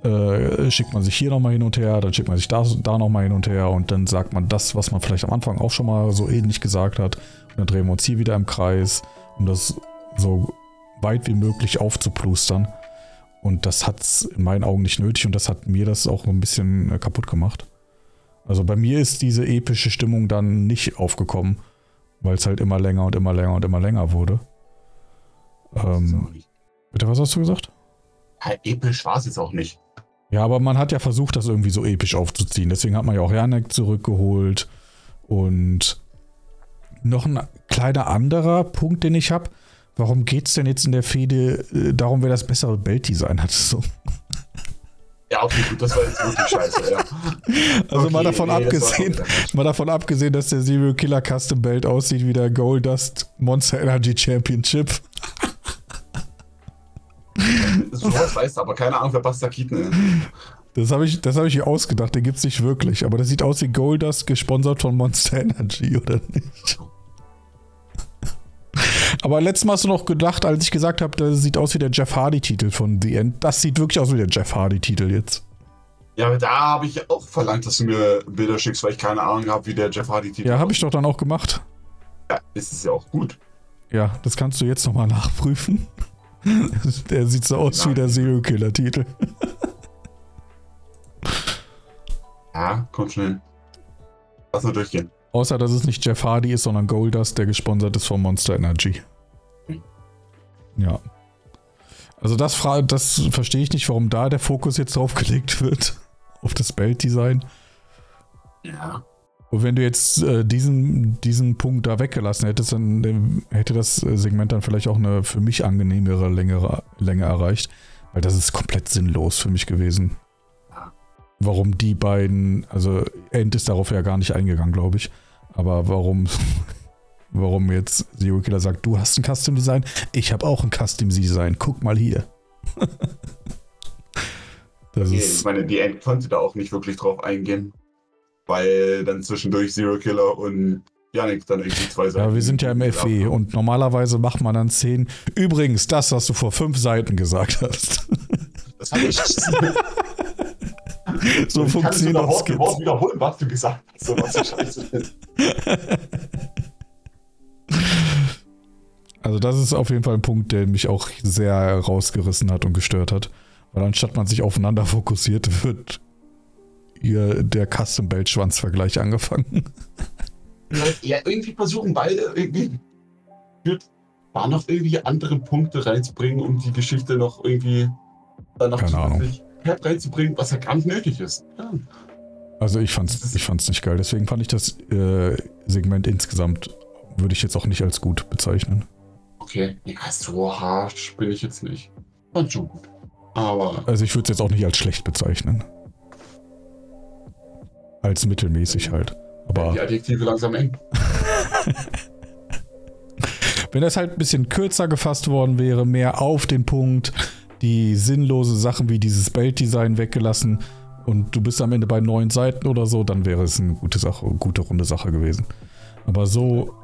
äh, schickt man sich hier nochmal hin und her, dann schickt man sich da, da nochmal hin und her und dann sagt man das, was man vielleicht am Anfang auch schon mal so ähnlich gesagt hat. Und dann drehen wir uns hier wieder im Kreis, um das so weit wie möglich aufzuplustern. Und das hat es in meinen Augen nicht nötig und das hat mir das auch ein bisschen äh, kaputt gemacht. Also bei mir ist diese epische Stimmung dann nicht aufgekommen, weil es halt immer länger und immer länger und immer länger wurde. Ähm, bitte, was hast du gesagt? ja, episch war es jetzt auch nicht. Ja, aber man hat ja versucht, das irgendwie so episch aufzuziehen. Deswegen hat man ja auch Janek zurückgeholt. Und noch ein kleiner anderer Punkt, den ich habe. Warum geht es denn jetzt in der Fehde äh, darum, wer das bessere Belt-Design hat? So. Ja, okay, gut, das war jetzt wirklich scheiße, ja. Also mal Okay, davon nee, abgesehen, mal davon abgesehen, dass der Serial Killer Custom Belt aussieht wie der Goldust Monster Energy Championship. Sowas weißt du, aber keine Ahnung, wer Buster Keaton ist. Das habe ich, das hab ich hier ausgedacht, der gibt es nicht wirklich. Aber das sieht aus wie Goldust, gesponsert von Monster Energy, oder nicht? Aber letztes Mal hast du noch gedacht, als ich gesagt habe, das sieht aus wie der Jeff Hardy-Titel von The End. Das sieht wirklich aus wie der Jeff Hardy-Titel jetzt. Ja, aber da habe ich auch verlangt, dass du mir Bilder schickst, weil ich keine Ahnung habe, wie der Jeff Hardy-Titel Ja, habe ich doch dann auch gemacht. Ja, ist es ja auch gut. Ja, das kannst du jetzt nochmal nachprüfen. Der sieht so aus wie der Serial Killer-Titel. Ja, kommt schnell. Lass nur durchgehen. Außer, dass es nicht Jeff Hardy ist, sondern Goldust, der gesponsert ist von Monster Energy. Ja. Also das, das verstehe ich nicht, warum da der Fokus jetzt drauf gelegt wird. Auf das Belt-Design. Ja. Und wenn du jetzt äh, diesen, diesen Punkt da weggelassen hättest, dann ähm, hätte das äh, Segment dann vielleicht auch eine für mich angenehmere Länge, Länge erreicht. Weil das ist komplett sinnlos für mich gewesen. Ja. Warum die beiden, also End ist darauf ja gar nicht eingegangen, glaube ich. Aber warum, warum jetzt Zero Killer sagt, du hast ein Custom Design, ich habe auch ein Custom Design, guck mal hier. das Okay, ist, ich meine, die End konnte da auch nicht wirklich drauf eingehen. Weil dann zwischendurch Zero Killer und Yannick dann irgendwie zwei Seiten. Ja, wir sind ja im FE und normalerweise macht man dann Szenen. Übrigens, das, was du vor fünf Seiten gesagt hast. Das habe ich. so funktioniert Wort für Wort Skits. wiederholen, was du gesagt hast. So was scheiße finde. Also, das ist auf jeden Fall ein Punkt, der mich auch sehr rausgerissen hat und gestört hat. Weil anstatt man sich aufeinander fokussiert, wird hier der Custom Belt Schwanzvergleich angefangen. Ja, irgendwie versuchen beide irgendwie. War noch irgendwie andere Punkte reinzubringen, um die Geschichte noch irgendwie dann noch Keine Ahnung. reinzubringen, was ja gar nicht nötig ist. Ja. Also, ich fand's, ich fand's nicht geil. Deswegen fand ich das äh, Segment insgesamt, würde ich jetzt auch nicht als gut bezeichnen. Okay, ja, so hart bin ich jetzt nicht. Fand schon gut. Aber Also, ich würde es jetzt auch nicht als schlecht bezeichnen. Als mittelmäßig halt. Aber. die Adjektive langsam eng. Wenn das halt ein bisschen kürzer gefasst worden wäre, mehr auf den Punkt, die sinnlose Sachen wie dieses Belt-Design weggelassen und du bist am Ende bei neun Seiten oder so, dann wäre es eine gute Sache, gute runde Sache gewesen. Aber so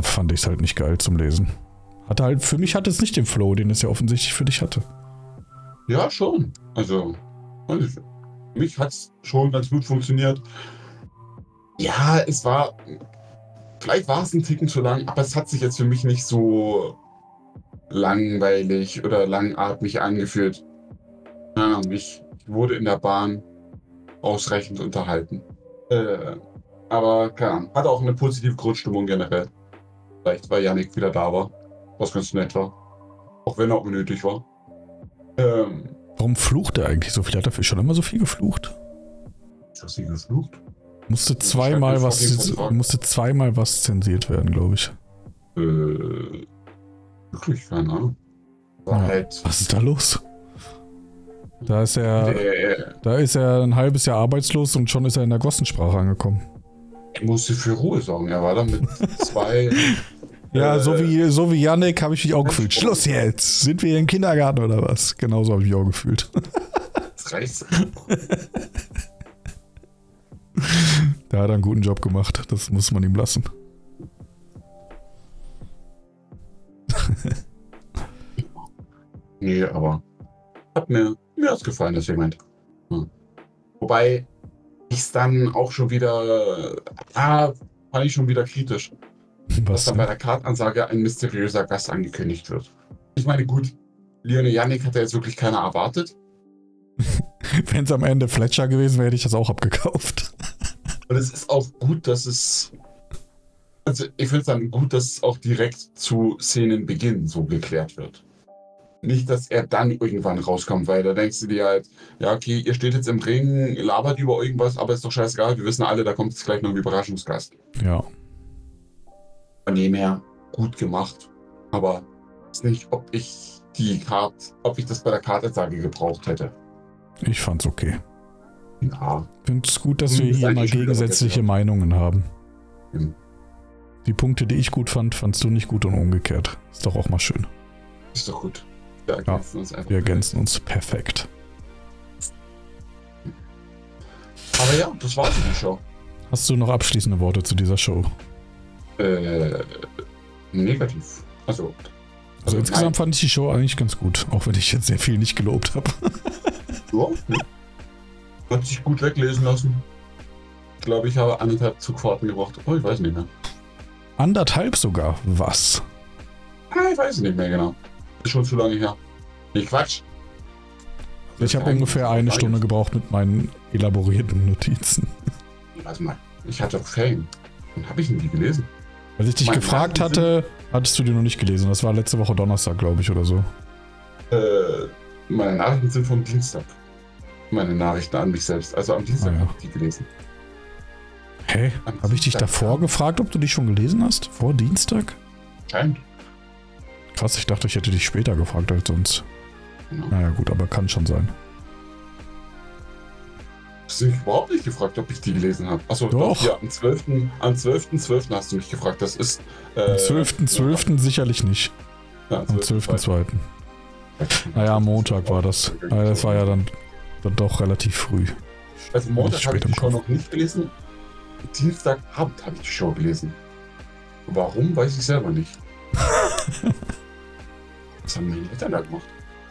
fand ich es halt nicht geil zum Lesen. Hatte halt, für mich hatte es nicht den Flow, den es ja offensichtlich für dich hatte. Ja, schon. Also, für mich hat es schon ganz gut funktioniert. Ja, es war. Vielleicht war es ein Ticken zu lang, aber es hat sich jetzt für mich nicht so langweilig oder langatmig angefühlt. Ja, ich wurde in der Bahn ausreichend unterhalten. Äh, aber Ahnung, hatte auch eine positive Grundstimmung generell. Vielleicht, weil Yannick wieder da war, was ganz nett war. Auch wenn er unnötig war. Ähm, Warum flucht er eigentlich so viel? Hat er schon immer so viel geflucht? ist das nicht geflucht? Musste zweimal was, musste zweimal was zensiert werden, glaube ich. Äh, wirklich, keine Ahnung. Ja. halt. Was ist da los? Da ist er, Der, da ist er ein halbes Jahr arbeitslos und schon ist er in der Gossensprache angekommen. Er musste für Ruhe sorgen. Er war da mit zwei. Ja, Äh, so wie, so wie Yannick habe ich mich auch gefühlt. Schluss jetzt! Sind wir hier im Kindergarten oder was? Genauso habe ich mich auch gefühlt. Das reicht. Da hat er einen guten Job gemacht. Das muss man ihm lassen. Nee, aber hat mir, mir hat's gefallen, das Segment. Hm. Wobei es dann auch schon wieder, ah, fand ich schon wieder kritisch, dass Was dann bei der Kartansage ein mysteriöser Gast angekündigt wird. Ich meine, gut, Leon Yannick hat ja jetzt wirklich keiner erwartet. Wenn es am Ende Fletcher gewesen wäre, hätte ich das auch abgekauft. Und es ist auch gut, dass es. Also, ich finde es dann gut, dass es auch direkt zu Szenenbeginn so geklärt wird. Nicht, dass er dann irgendwann rauskommt, weil da denkst du dir halt, ja, okay, ihr steht jetzt im Ring, labert über irgendwas, aber ist doch scheißegal, wir wissen alle, da kommt jetzt gleich noch ein Überraschungsgast. Ja. Von dem her gut gemacht. Aber ich weiß nicht, ob ich die Karte, ob ich das bei der Kartansage gebraucht hätte. Ich fand's okay. Ja, Ich finde es gut, dass wir ist hier mal gegensätzliche vergessen, Meinungen haben. Hm. Die Punkte, die ich gut fand, fandst du nicht gut und umgekehrt. Ist doch auch mal schön. ist doch gut. Wir ergänzen uns einfach. Wir ergänzen uns perfekt. Aber ja, das war die Show. Hast du noch abschließende Worte zu dieser Show? Äh, negativ. Also, Also insgesamt fand ich die Show eigentlich ganz gut, auch wenn ich jetzt sehr viel nicht gelobt habe. Ja? Hat sich gut weglesen lassen. Ich glaube, ich habe anderthalb Zugfahrten gebraucht. Oh, ich weiß nicht mehr. Anderthalb sogar. Was? Ah, ich weiß nicht mehr genau. Ist schon zu lange her. Nee, Quatsch. Ich habe ungefähr eine Stunde gebraucht mit meinen elaborierten Notizen. Warte mal. Ich hatte Fame. Wann habe ich denn die gelesen? Als ich dich Meine gefragt Nachrichten hatte, hattest du die noch nicht gelesen. Das war letzte Woche Donnerstag, glaube ich, oder so. Äh, meine Nachrichten sind vom Dienstag. Meine Nachrichten an mich selbst. Also am Dienstag Ah, ja. habe ich die gelesen. Hä? Am Habe ich dich davor gefragt, ob du die schon gelesen hast? Vor Dienstag? Scheint. Krass, ich dachte, ich hätte dich später gefragt als sonst. Genau. Naja, gut, aber kann schon sein. Hast du mich überhaupt nicht gefragt, ob ich die gelesen habe? Achso, Doch. doch. Ja, am 12. Am 12.12. hast du mich gefragt. Das ist. Äh, Am 12.12. sicherlich nicht. Ja, Am 12.2. Naja, am Montag war das. Naja, das war ja dann, dann doch relativ früh. Also Montag habe ich die Show noch nicht gelesen. Dienstagabend habe ich die Show gelesen. Warum, weiß ich selber nicht. Was haben meine Eltern da gemacht?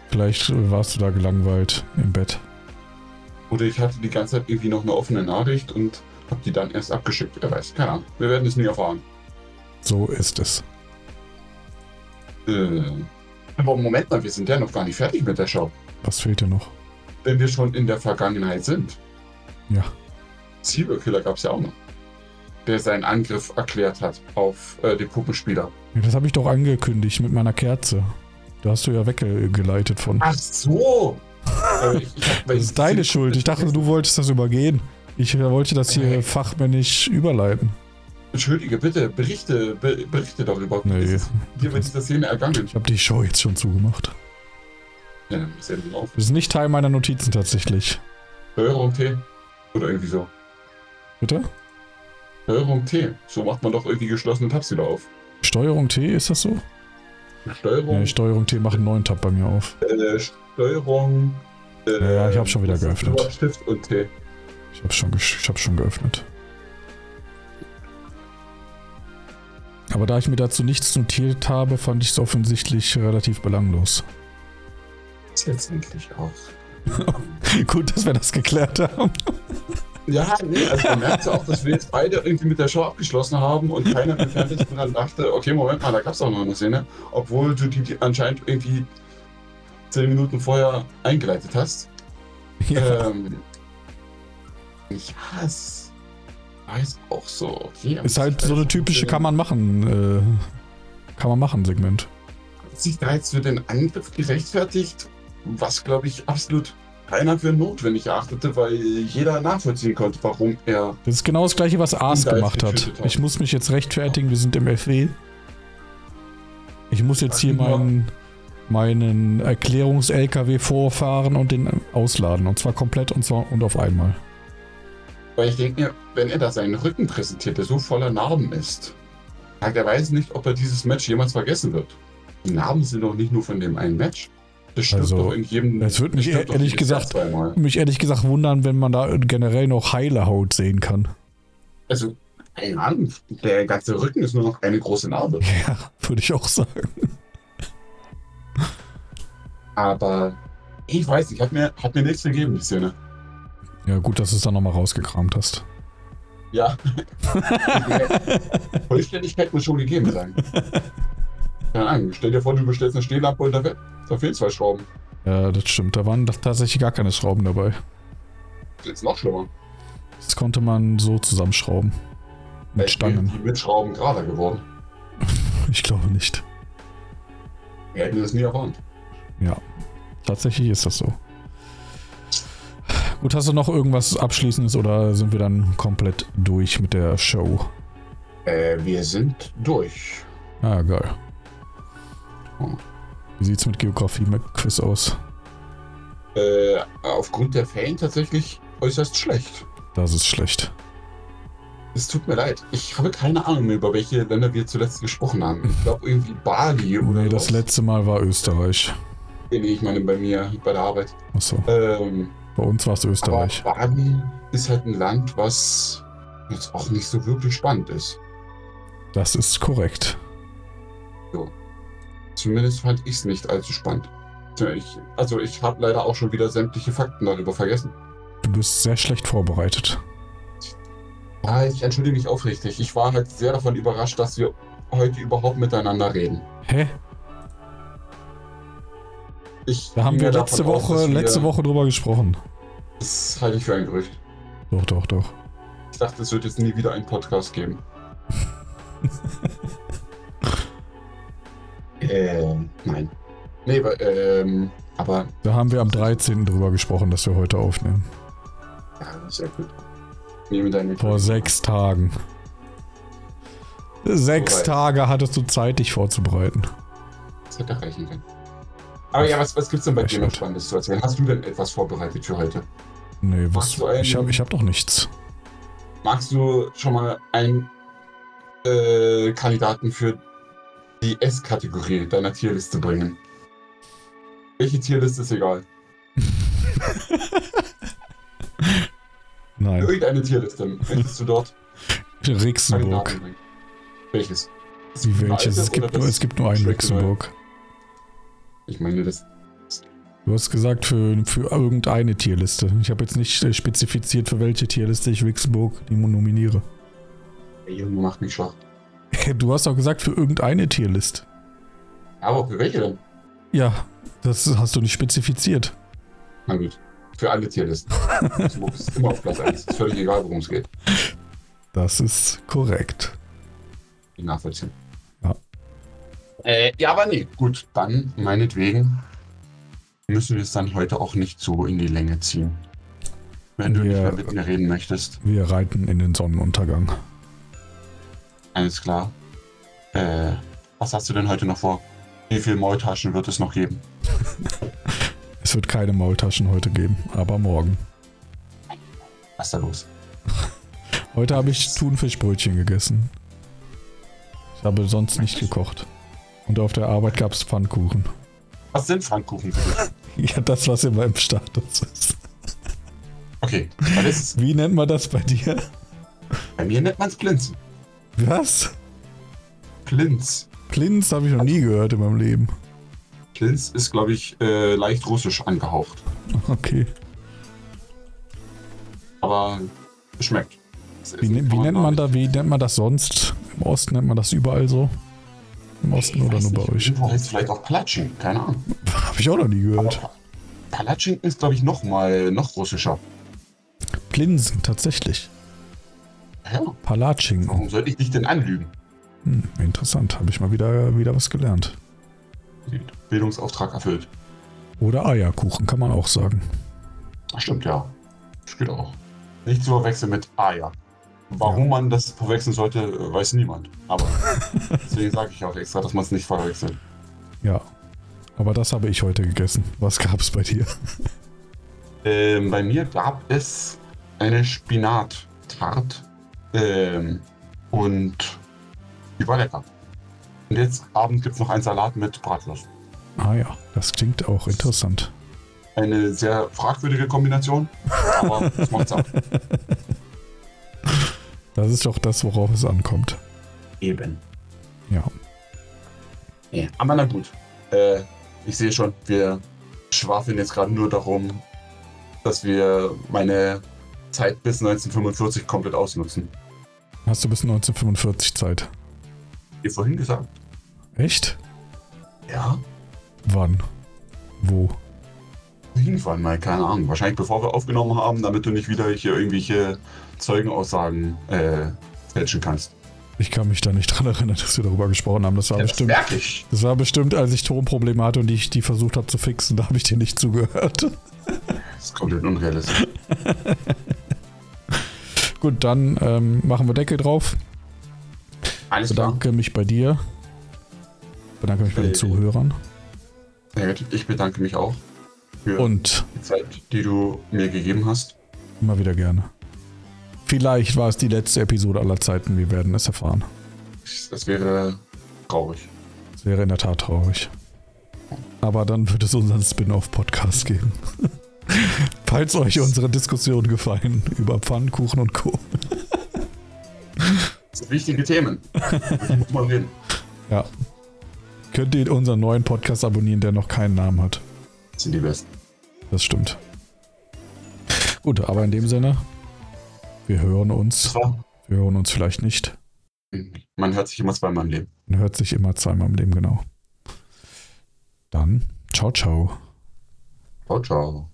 Vielleicht äh, warst du da gelangweilt im Bett. Oder ich hatte die ganze Zeit irgendwie noch eine offene Nachricht und habe die dann erst abgeschickt. Wer weiß, keine Ahnung. Wir werden es nie erfahren. So ist es. Äh, aber Moment mal, wir sind ja noch gar nicht fertig mit der Show. Was fehlt dir noch? Wenn wir schon in der Vergangenheit sind. Ja. Serial Killer gab es ja auch noch. Der seinen Angriff erklärt hat auf äh, den Puppenspieler. Ja, Das habe ich doch angekündigt mit meiner Kerze. Da hast du ja weggeleitet von. Ach so! Äh, Das ist deine Schuld. Ich dachte, du wolltest das übergehen. Ich wollte das hier fachmännisch überleiten. Entschuldige, bitte, berichte, be, berichte darüber. Nee. Ist dir bei dieser Szene ergangen? Ich habe die Show jetzt schon zugemacht. Ja, nun auf. Das ist nicht Teil meiner Notizen tatsächlich. Steuerung T. Oder irgendwie so. Bitte? Steuerung T. So macht man doch irgendwie geschlossene Tabs wieder auf. Steuerung T, ist das so? Steuerung. Nee, Steuerung T macht einen neuen Tab bei mir auf. äh, Steuerung. Äh, Ja, ich hab schon wieder geöffnet. Stift und T. Ich habe schon, ich hab's schon geöffnet. Aber da ich mir dazu nichts notiert habe, fand ich es offensichtlich relativ belanglos. Ist jetzt endlich auch. Gut, dass wir das geklärt haben. Ja, nee, also man merkt ja auch, dass wir jetzt beide irgendwie mit der Show abgeschlossen haben und keiner im Fernsehen dran dachte, okay, Moment mal, da gab es auch noch eine Szene, obwohl du die, die anscheinend irgendwie zehn Minuten vorher eingeleitet hast. Ja. Ähm, Ja, es jetzt auch so. Okay, Ist halt so eine typische kann man machen, äh, kann man machen Segment. Hat sich da jetzt für den Angriff gerechtfertigt, was glaube ich absolut keiner für notwendig erachtete, weil jeder nachvollziehen konnte, warum er. Das ist genau das gleiche, was Ars gemacht hat. hat. Ich muss mich jetzt rechtfertigen, wir sind im FW. Ich muss jetzt hier meinen, meinen Erklärungs-LKW vorfahren und den ausladen. Und zwar komplett und zwar und auf einmal. Weil ich denke mir, wenn er da seinen Rücken präsentiert, der so voller Narben ist, sagt er weiß nicht, ob er dieses Match jemals vergessen wird. Die Narben sind doch nicht nur von dem einen Match. Das Also, doch in jedem. es würde mich doch ehrlich gesagt- Zweimal. Mich ehrlich gesagt wundern, wenn man da generell noch heile Haut sehen kann. Also, keine Ahnung, der ganze Rücken ist nur noch eine große Narbe. Ja, würde ich auch sagen. Aber ich weiß nicht, hat mir, hat mir nichts gegeben, die Szene. Ja, gut, dass du es dann nochmal rausgekramt hast. Ja. Vollständigkeit muss schon gegeben sein. Keine Ahnung, stell dir vor, du bestellst eine Stehlampe und da fe- da fehlen zwei Schrauben. Ja, das stimmt. Da waren tatsächlich gar keine Schrauben dabei. Das ist noch schlimmer. Das konnte man so zusammenschrauben. Mit Vielleicht Stangen. Die mit Schrauben gerader geworden. Ich glaube nicht. Wir hätten das nie erwartet. Tatsächlich ist das so. Gut, hast du noch irgendwas Abschließendes oder sind wir dann komplett durch mit der Show? Äh, wir sind durch. Ah, geil. Wie sieht's mit Geografie mit Quiz aus? Äh, aufgrund der Fällen tatsächlich äußerst schlecht. Das ist schlecht. Es tut mir leid. Ich habe keine Ahnung mehr, über welche Länder wir zuletzt gesprochen haben. Ich glaube irgendwie Bali oder Nee, das was. letzte Mal war Österreich. Nee, ich meine bei mir, bei der Arbeit. Achso, Ähm, bei uns war es aber Österreich. Bali ist halt ein Land, was jetzt auch nicht so wirklich spannend ist. Das ist korrekt. Zumindest fand ich es nicht allzu spannend. Ich, also ich habe leider auch schon wieder sämtliche Fakten darüber vergessen. Du bist sehr schlecht vorbereitet. Ja, ich entschuldige mich aufrichtig. Ich war halt sehr davon überrascht, dass wir heute überhaupt miteinander reden. Hä? Ich Da haben wir letzte aus, Woche, dass wir- letzte Woche drüber gesprochen. Das halte ich für ein Gerücht. Doch, doch, doch. Ich dachte, es wird jetzt nie wieder einen Podcast geben. ähm, nein. Nee, ähm, aber Da haben wir am 13. drüber gesprochen, dass wir heute aufnehmen. ja, sehr gut. Nehme deine Vor sechs Tagen. Sechs Soweit. Tage hattest du Zeit, dich vorzubereiten. Das hätte reichen können. Aber ja, was, was gibt's denn bei dir noch. Spannendes zu erzählen? Hast du denn etwas vorbereitet für heute? Nee, was? Einen- Ich hab, ich hab doch nichts. Magst du schon mal einen äh, Kandidaten für die S-Kategorie deiner Tierliste bringen? Welche Tierliste ist egal? Nein. Irgendeine Tierliste. Möchtest du dort Rixenburg. Welches? Das Wie welches? Es gibt, nur, es gibt nur einen? Rixenburg. Ich meine, das. Du hast gesagt, für, für irgendeine Tierliste. Ich habe jetzt nicht äh, spezifiziert, für welche Tierliste ich Rixenburg nominiere. Der Junge macht mich schwach. Du hast doch gesagt, für irgendeine Tierliste. Aber für welche denn? Ja, das hast du nicht spezifiziert. Na gut. Für alle Tierlisten. Luxemburg ist immer auf Platz 1. Ist völlig egal, worum es geht. Das ist korrekt. Nachvollziehen. Ja. Äh, ja, aber nee. Gut, dann meinetwegen müssen wir es dann heute auch nicht so in die Länge ziehen. Wenn du nicht Wir- mehr mit mir reden möchtest, Wir reiten in den Sonnenuntergang. Alles klar. Äh, was hast du denn heute noch vor? Wie viele Maultaschen wird es noch geben? Es wird keine Maultaschen heute geben, aber morgen. Was ist da los? Heute habe ich Thunfischbrötchen gegessen. Ich habe sonst nicht gekocht. Und auf der Arbeit gab es Pfannkuchen. Was sind Pfannkuchen? Ja, das, was immer im Status ist. Okay, ist, Wie nennt man das bei dir? bei mir nennt man es Plinz. Was? Plinz. Plinz habe ich noch nie gehört in meinem Leben. Plinz ist, glaube ich, äh, leicht russisch angehaucht. Okay. Aber es schmeckt. Es Wie, ne- wie nennt man da, wie nennt man das sonst? Im Osten nennt man das überall so? Im Osten Ich oder nur bei nicht, euch? Irgendwo heißt vielleicht auch Palatschin, keine Ahnung. Habe ich auch noch nie gehört. Aber ist, glaube ich, noch mal noch russischer. Linsen, tatsächlich. Ja, Palatschinken. warum sollte ich dich denn anlügen? Hm, interessant, habe ich mal wieder, wieder was gelernt. Bildungsauftrag erfüllt. Oder Eierkuchen, kann man auch sagen. Ach, stimmt, ja. Das geht auch. Nicht zu verwechseln mit Eier. Warum man das verwechseln sollte, weiß niemand. Aber deswegen sage ich auch extra, dass man es nicht verwechselt. Ja. Aber das habe ich heute gegessen. Was gab es bei dir? Ähm, bei mir gab es eine Spinattart. Ähm, und die war lecker. Und jetzt abends gibt es noch einen Salat mit Bratwurst. Ah ja, das klingt auch interessant. Eine sehr fragwürdige Kombination, aber das macht's auch. Das ist doch das, worauf es ankommt. Eben. Ja. Ja, aber na gut. Äh, ich sehe schon, wir schwafeln jetzt gerade nur darum, dass wir meine Zeit bis 1945 komplett ausnutzen. Hast du bis 1945 Zeit? Wie vorhin gesagt. Echt? Ja. Wann? Wo? Irgendwann mal, keine Ahnung. Wahrscheinlich bevor wir aufgenommen haben, damit du nicht wieder hier irgendwelche Zeugenaussagen äh, fälschen kannst. Ich kann mich da nicht dran erinnern, dass wir darüber gesprochen haben. Das war Ja, das bestimmt. ich. Das war bestimmt, als ich Tonprobleme hatte und ich die versucht habe zu fixen, da habe ich dir nicht zugehört. Das ist komplett unrealistisch. Gut, dann ähm, machen wir Deckel drauf. Alles klar. Bedanke mich bei dir. Bedanke mich bei den Äh, Zuhörern. Ich bedanke mich auch für Und die Zeit, die du mir gegeben hast. immer wieder gerne. Vielleicht war es die letzte Episode aller Zeiten. Wir werden es erfahren. Das wäre traurig. Es wäre in der Tat traurig. Aber dann wird es unseren Spin-off-Podcast geben. Falls euch unsere Diskussion gefallen über Pfannkuchen und Co. Das sind wichtige Themen. Muss man reden. Ja. Könnt ihr unseren neuen Podcast abonnieren, der noch keinen Namen hat. Das sind die besten. Das stimmt. Gut, aber in dem Sinne, wir hören uns. Wir hören uns vielleicht nicht. Man hört sich immer zweimal im Leben. Man hört sich immer zweimal im Leben, genau. Dann, ciao, ciao. Ciao, ciao.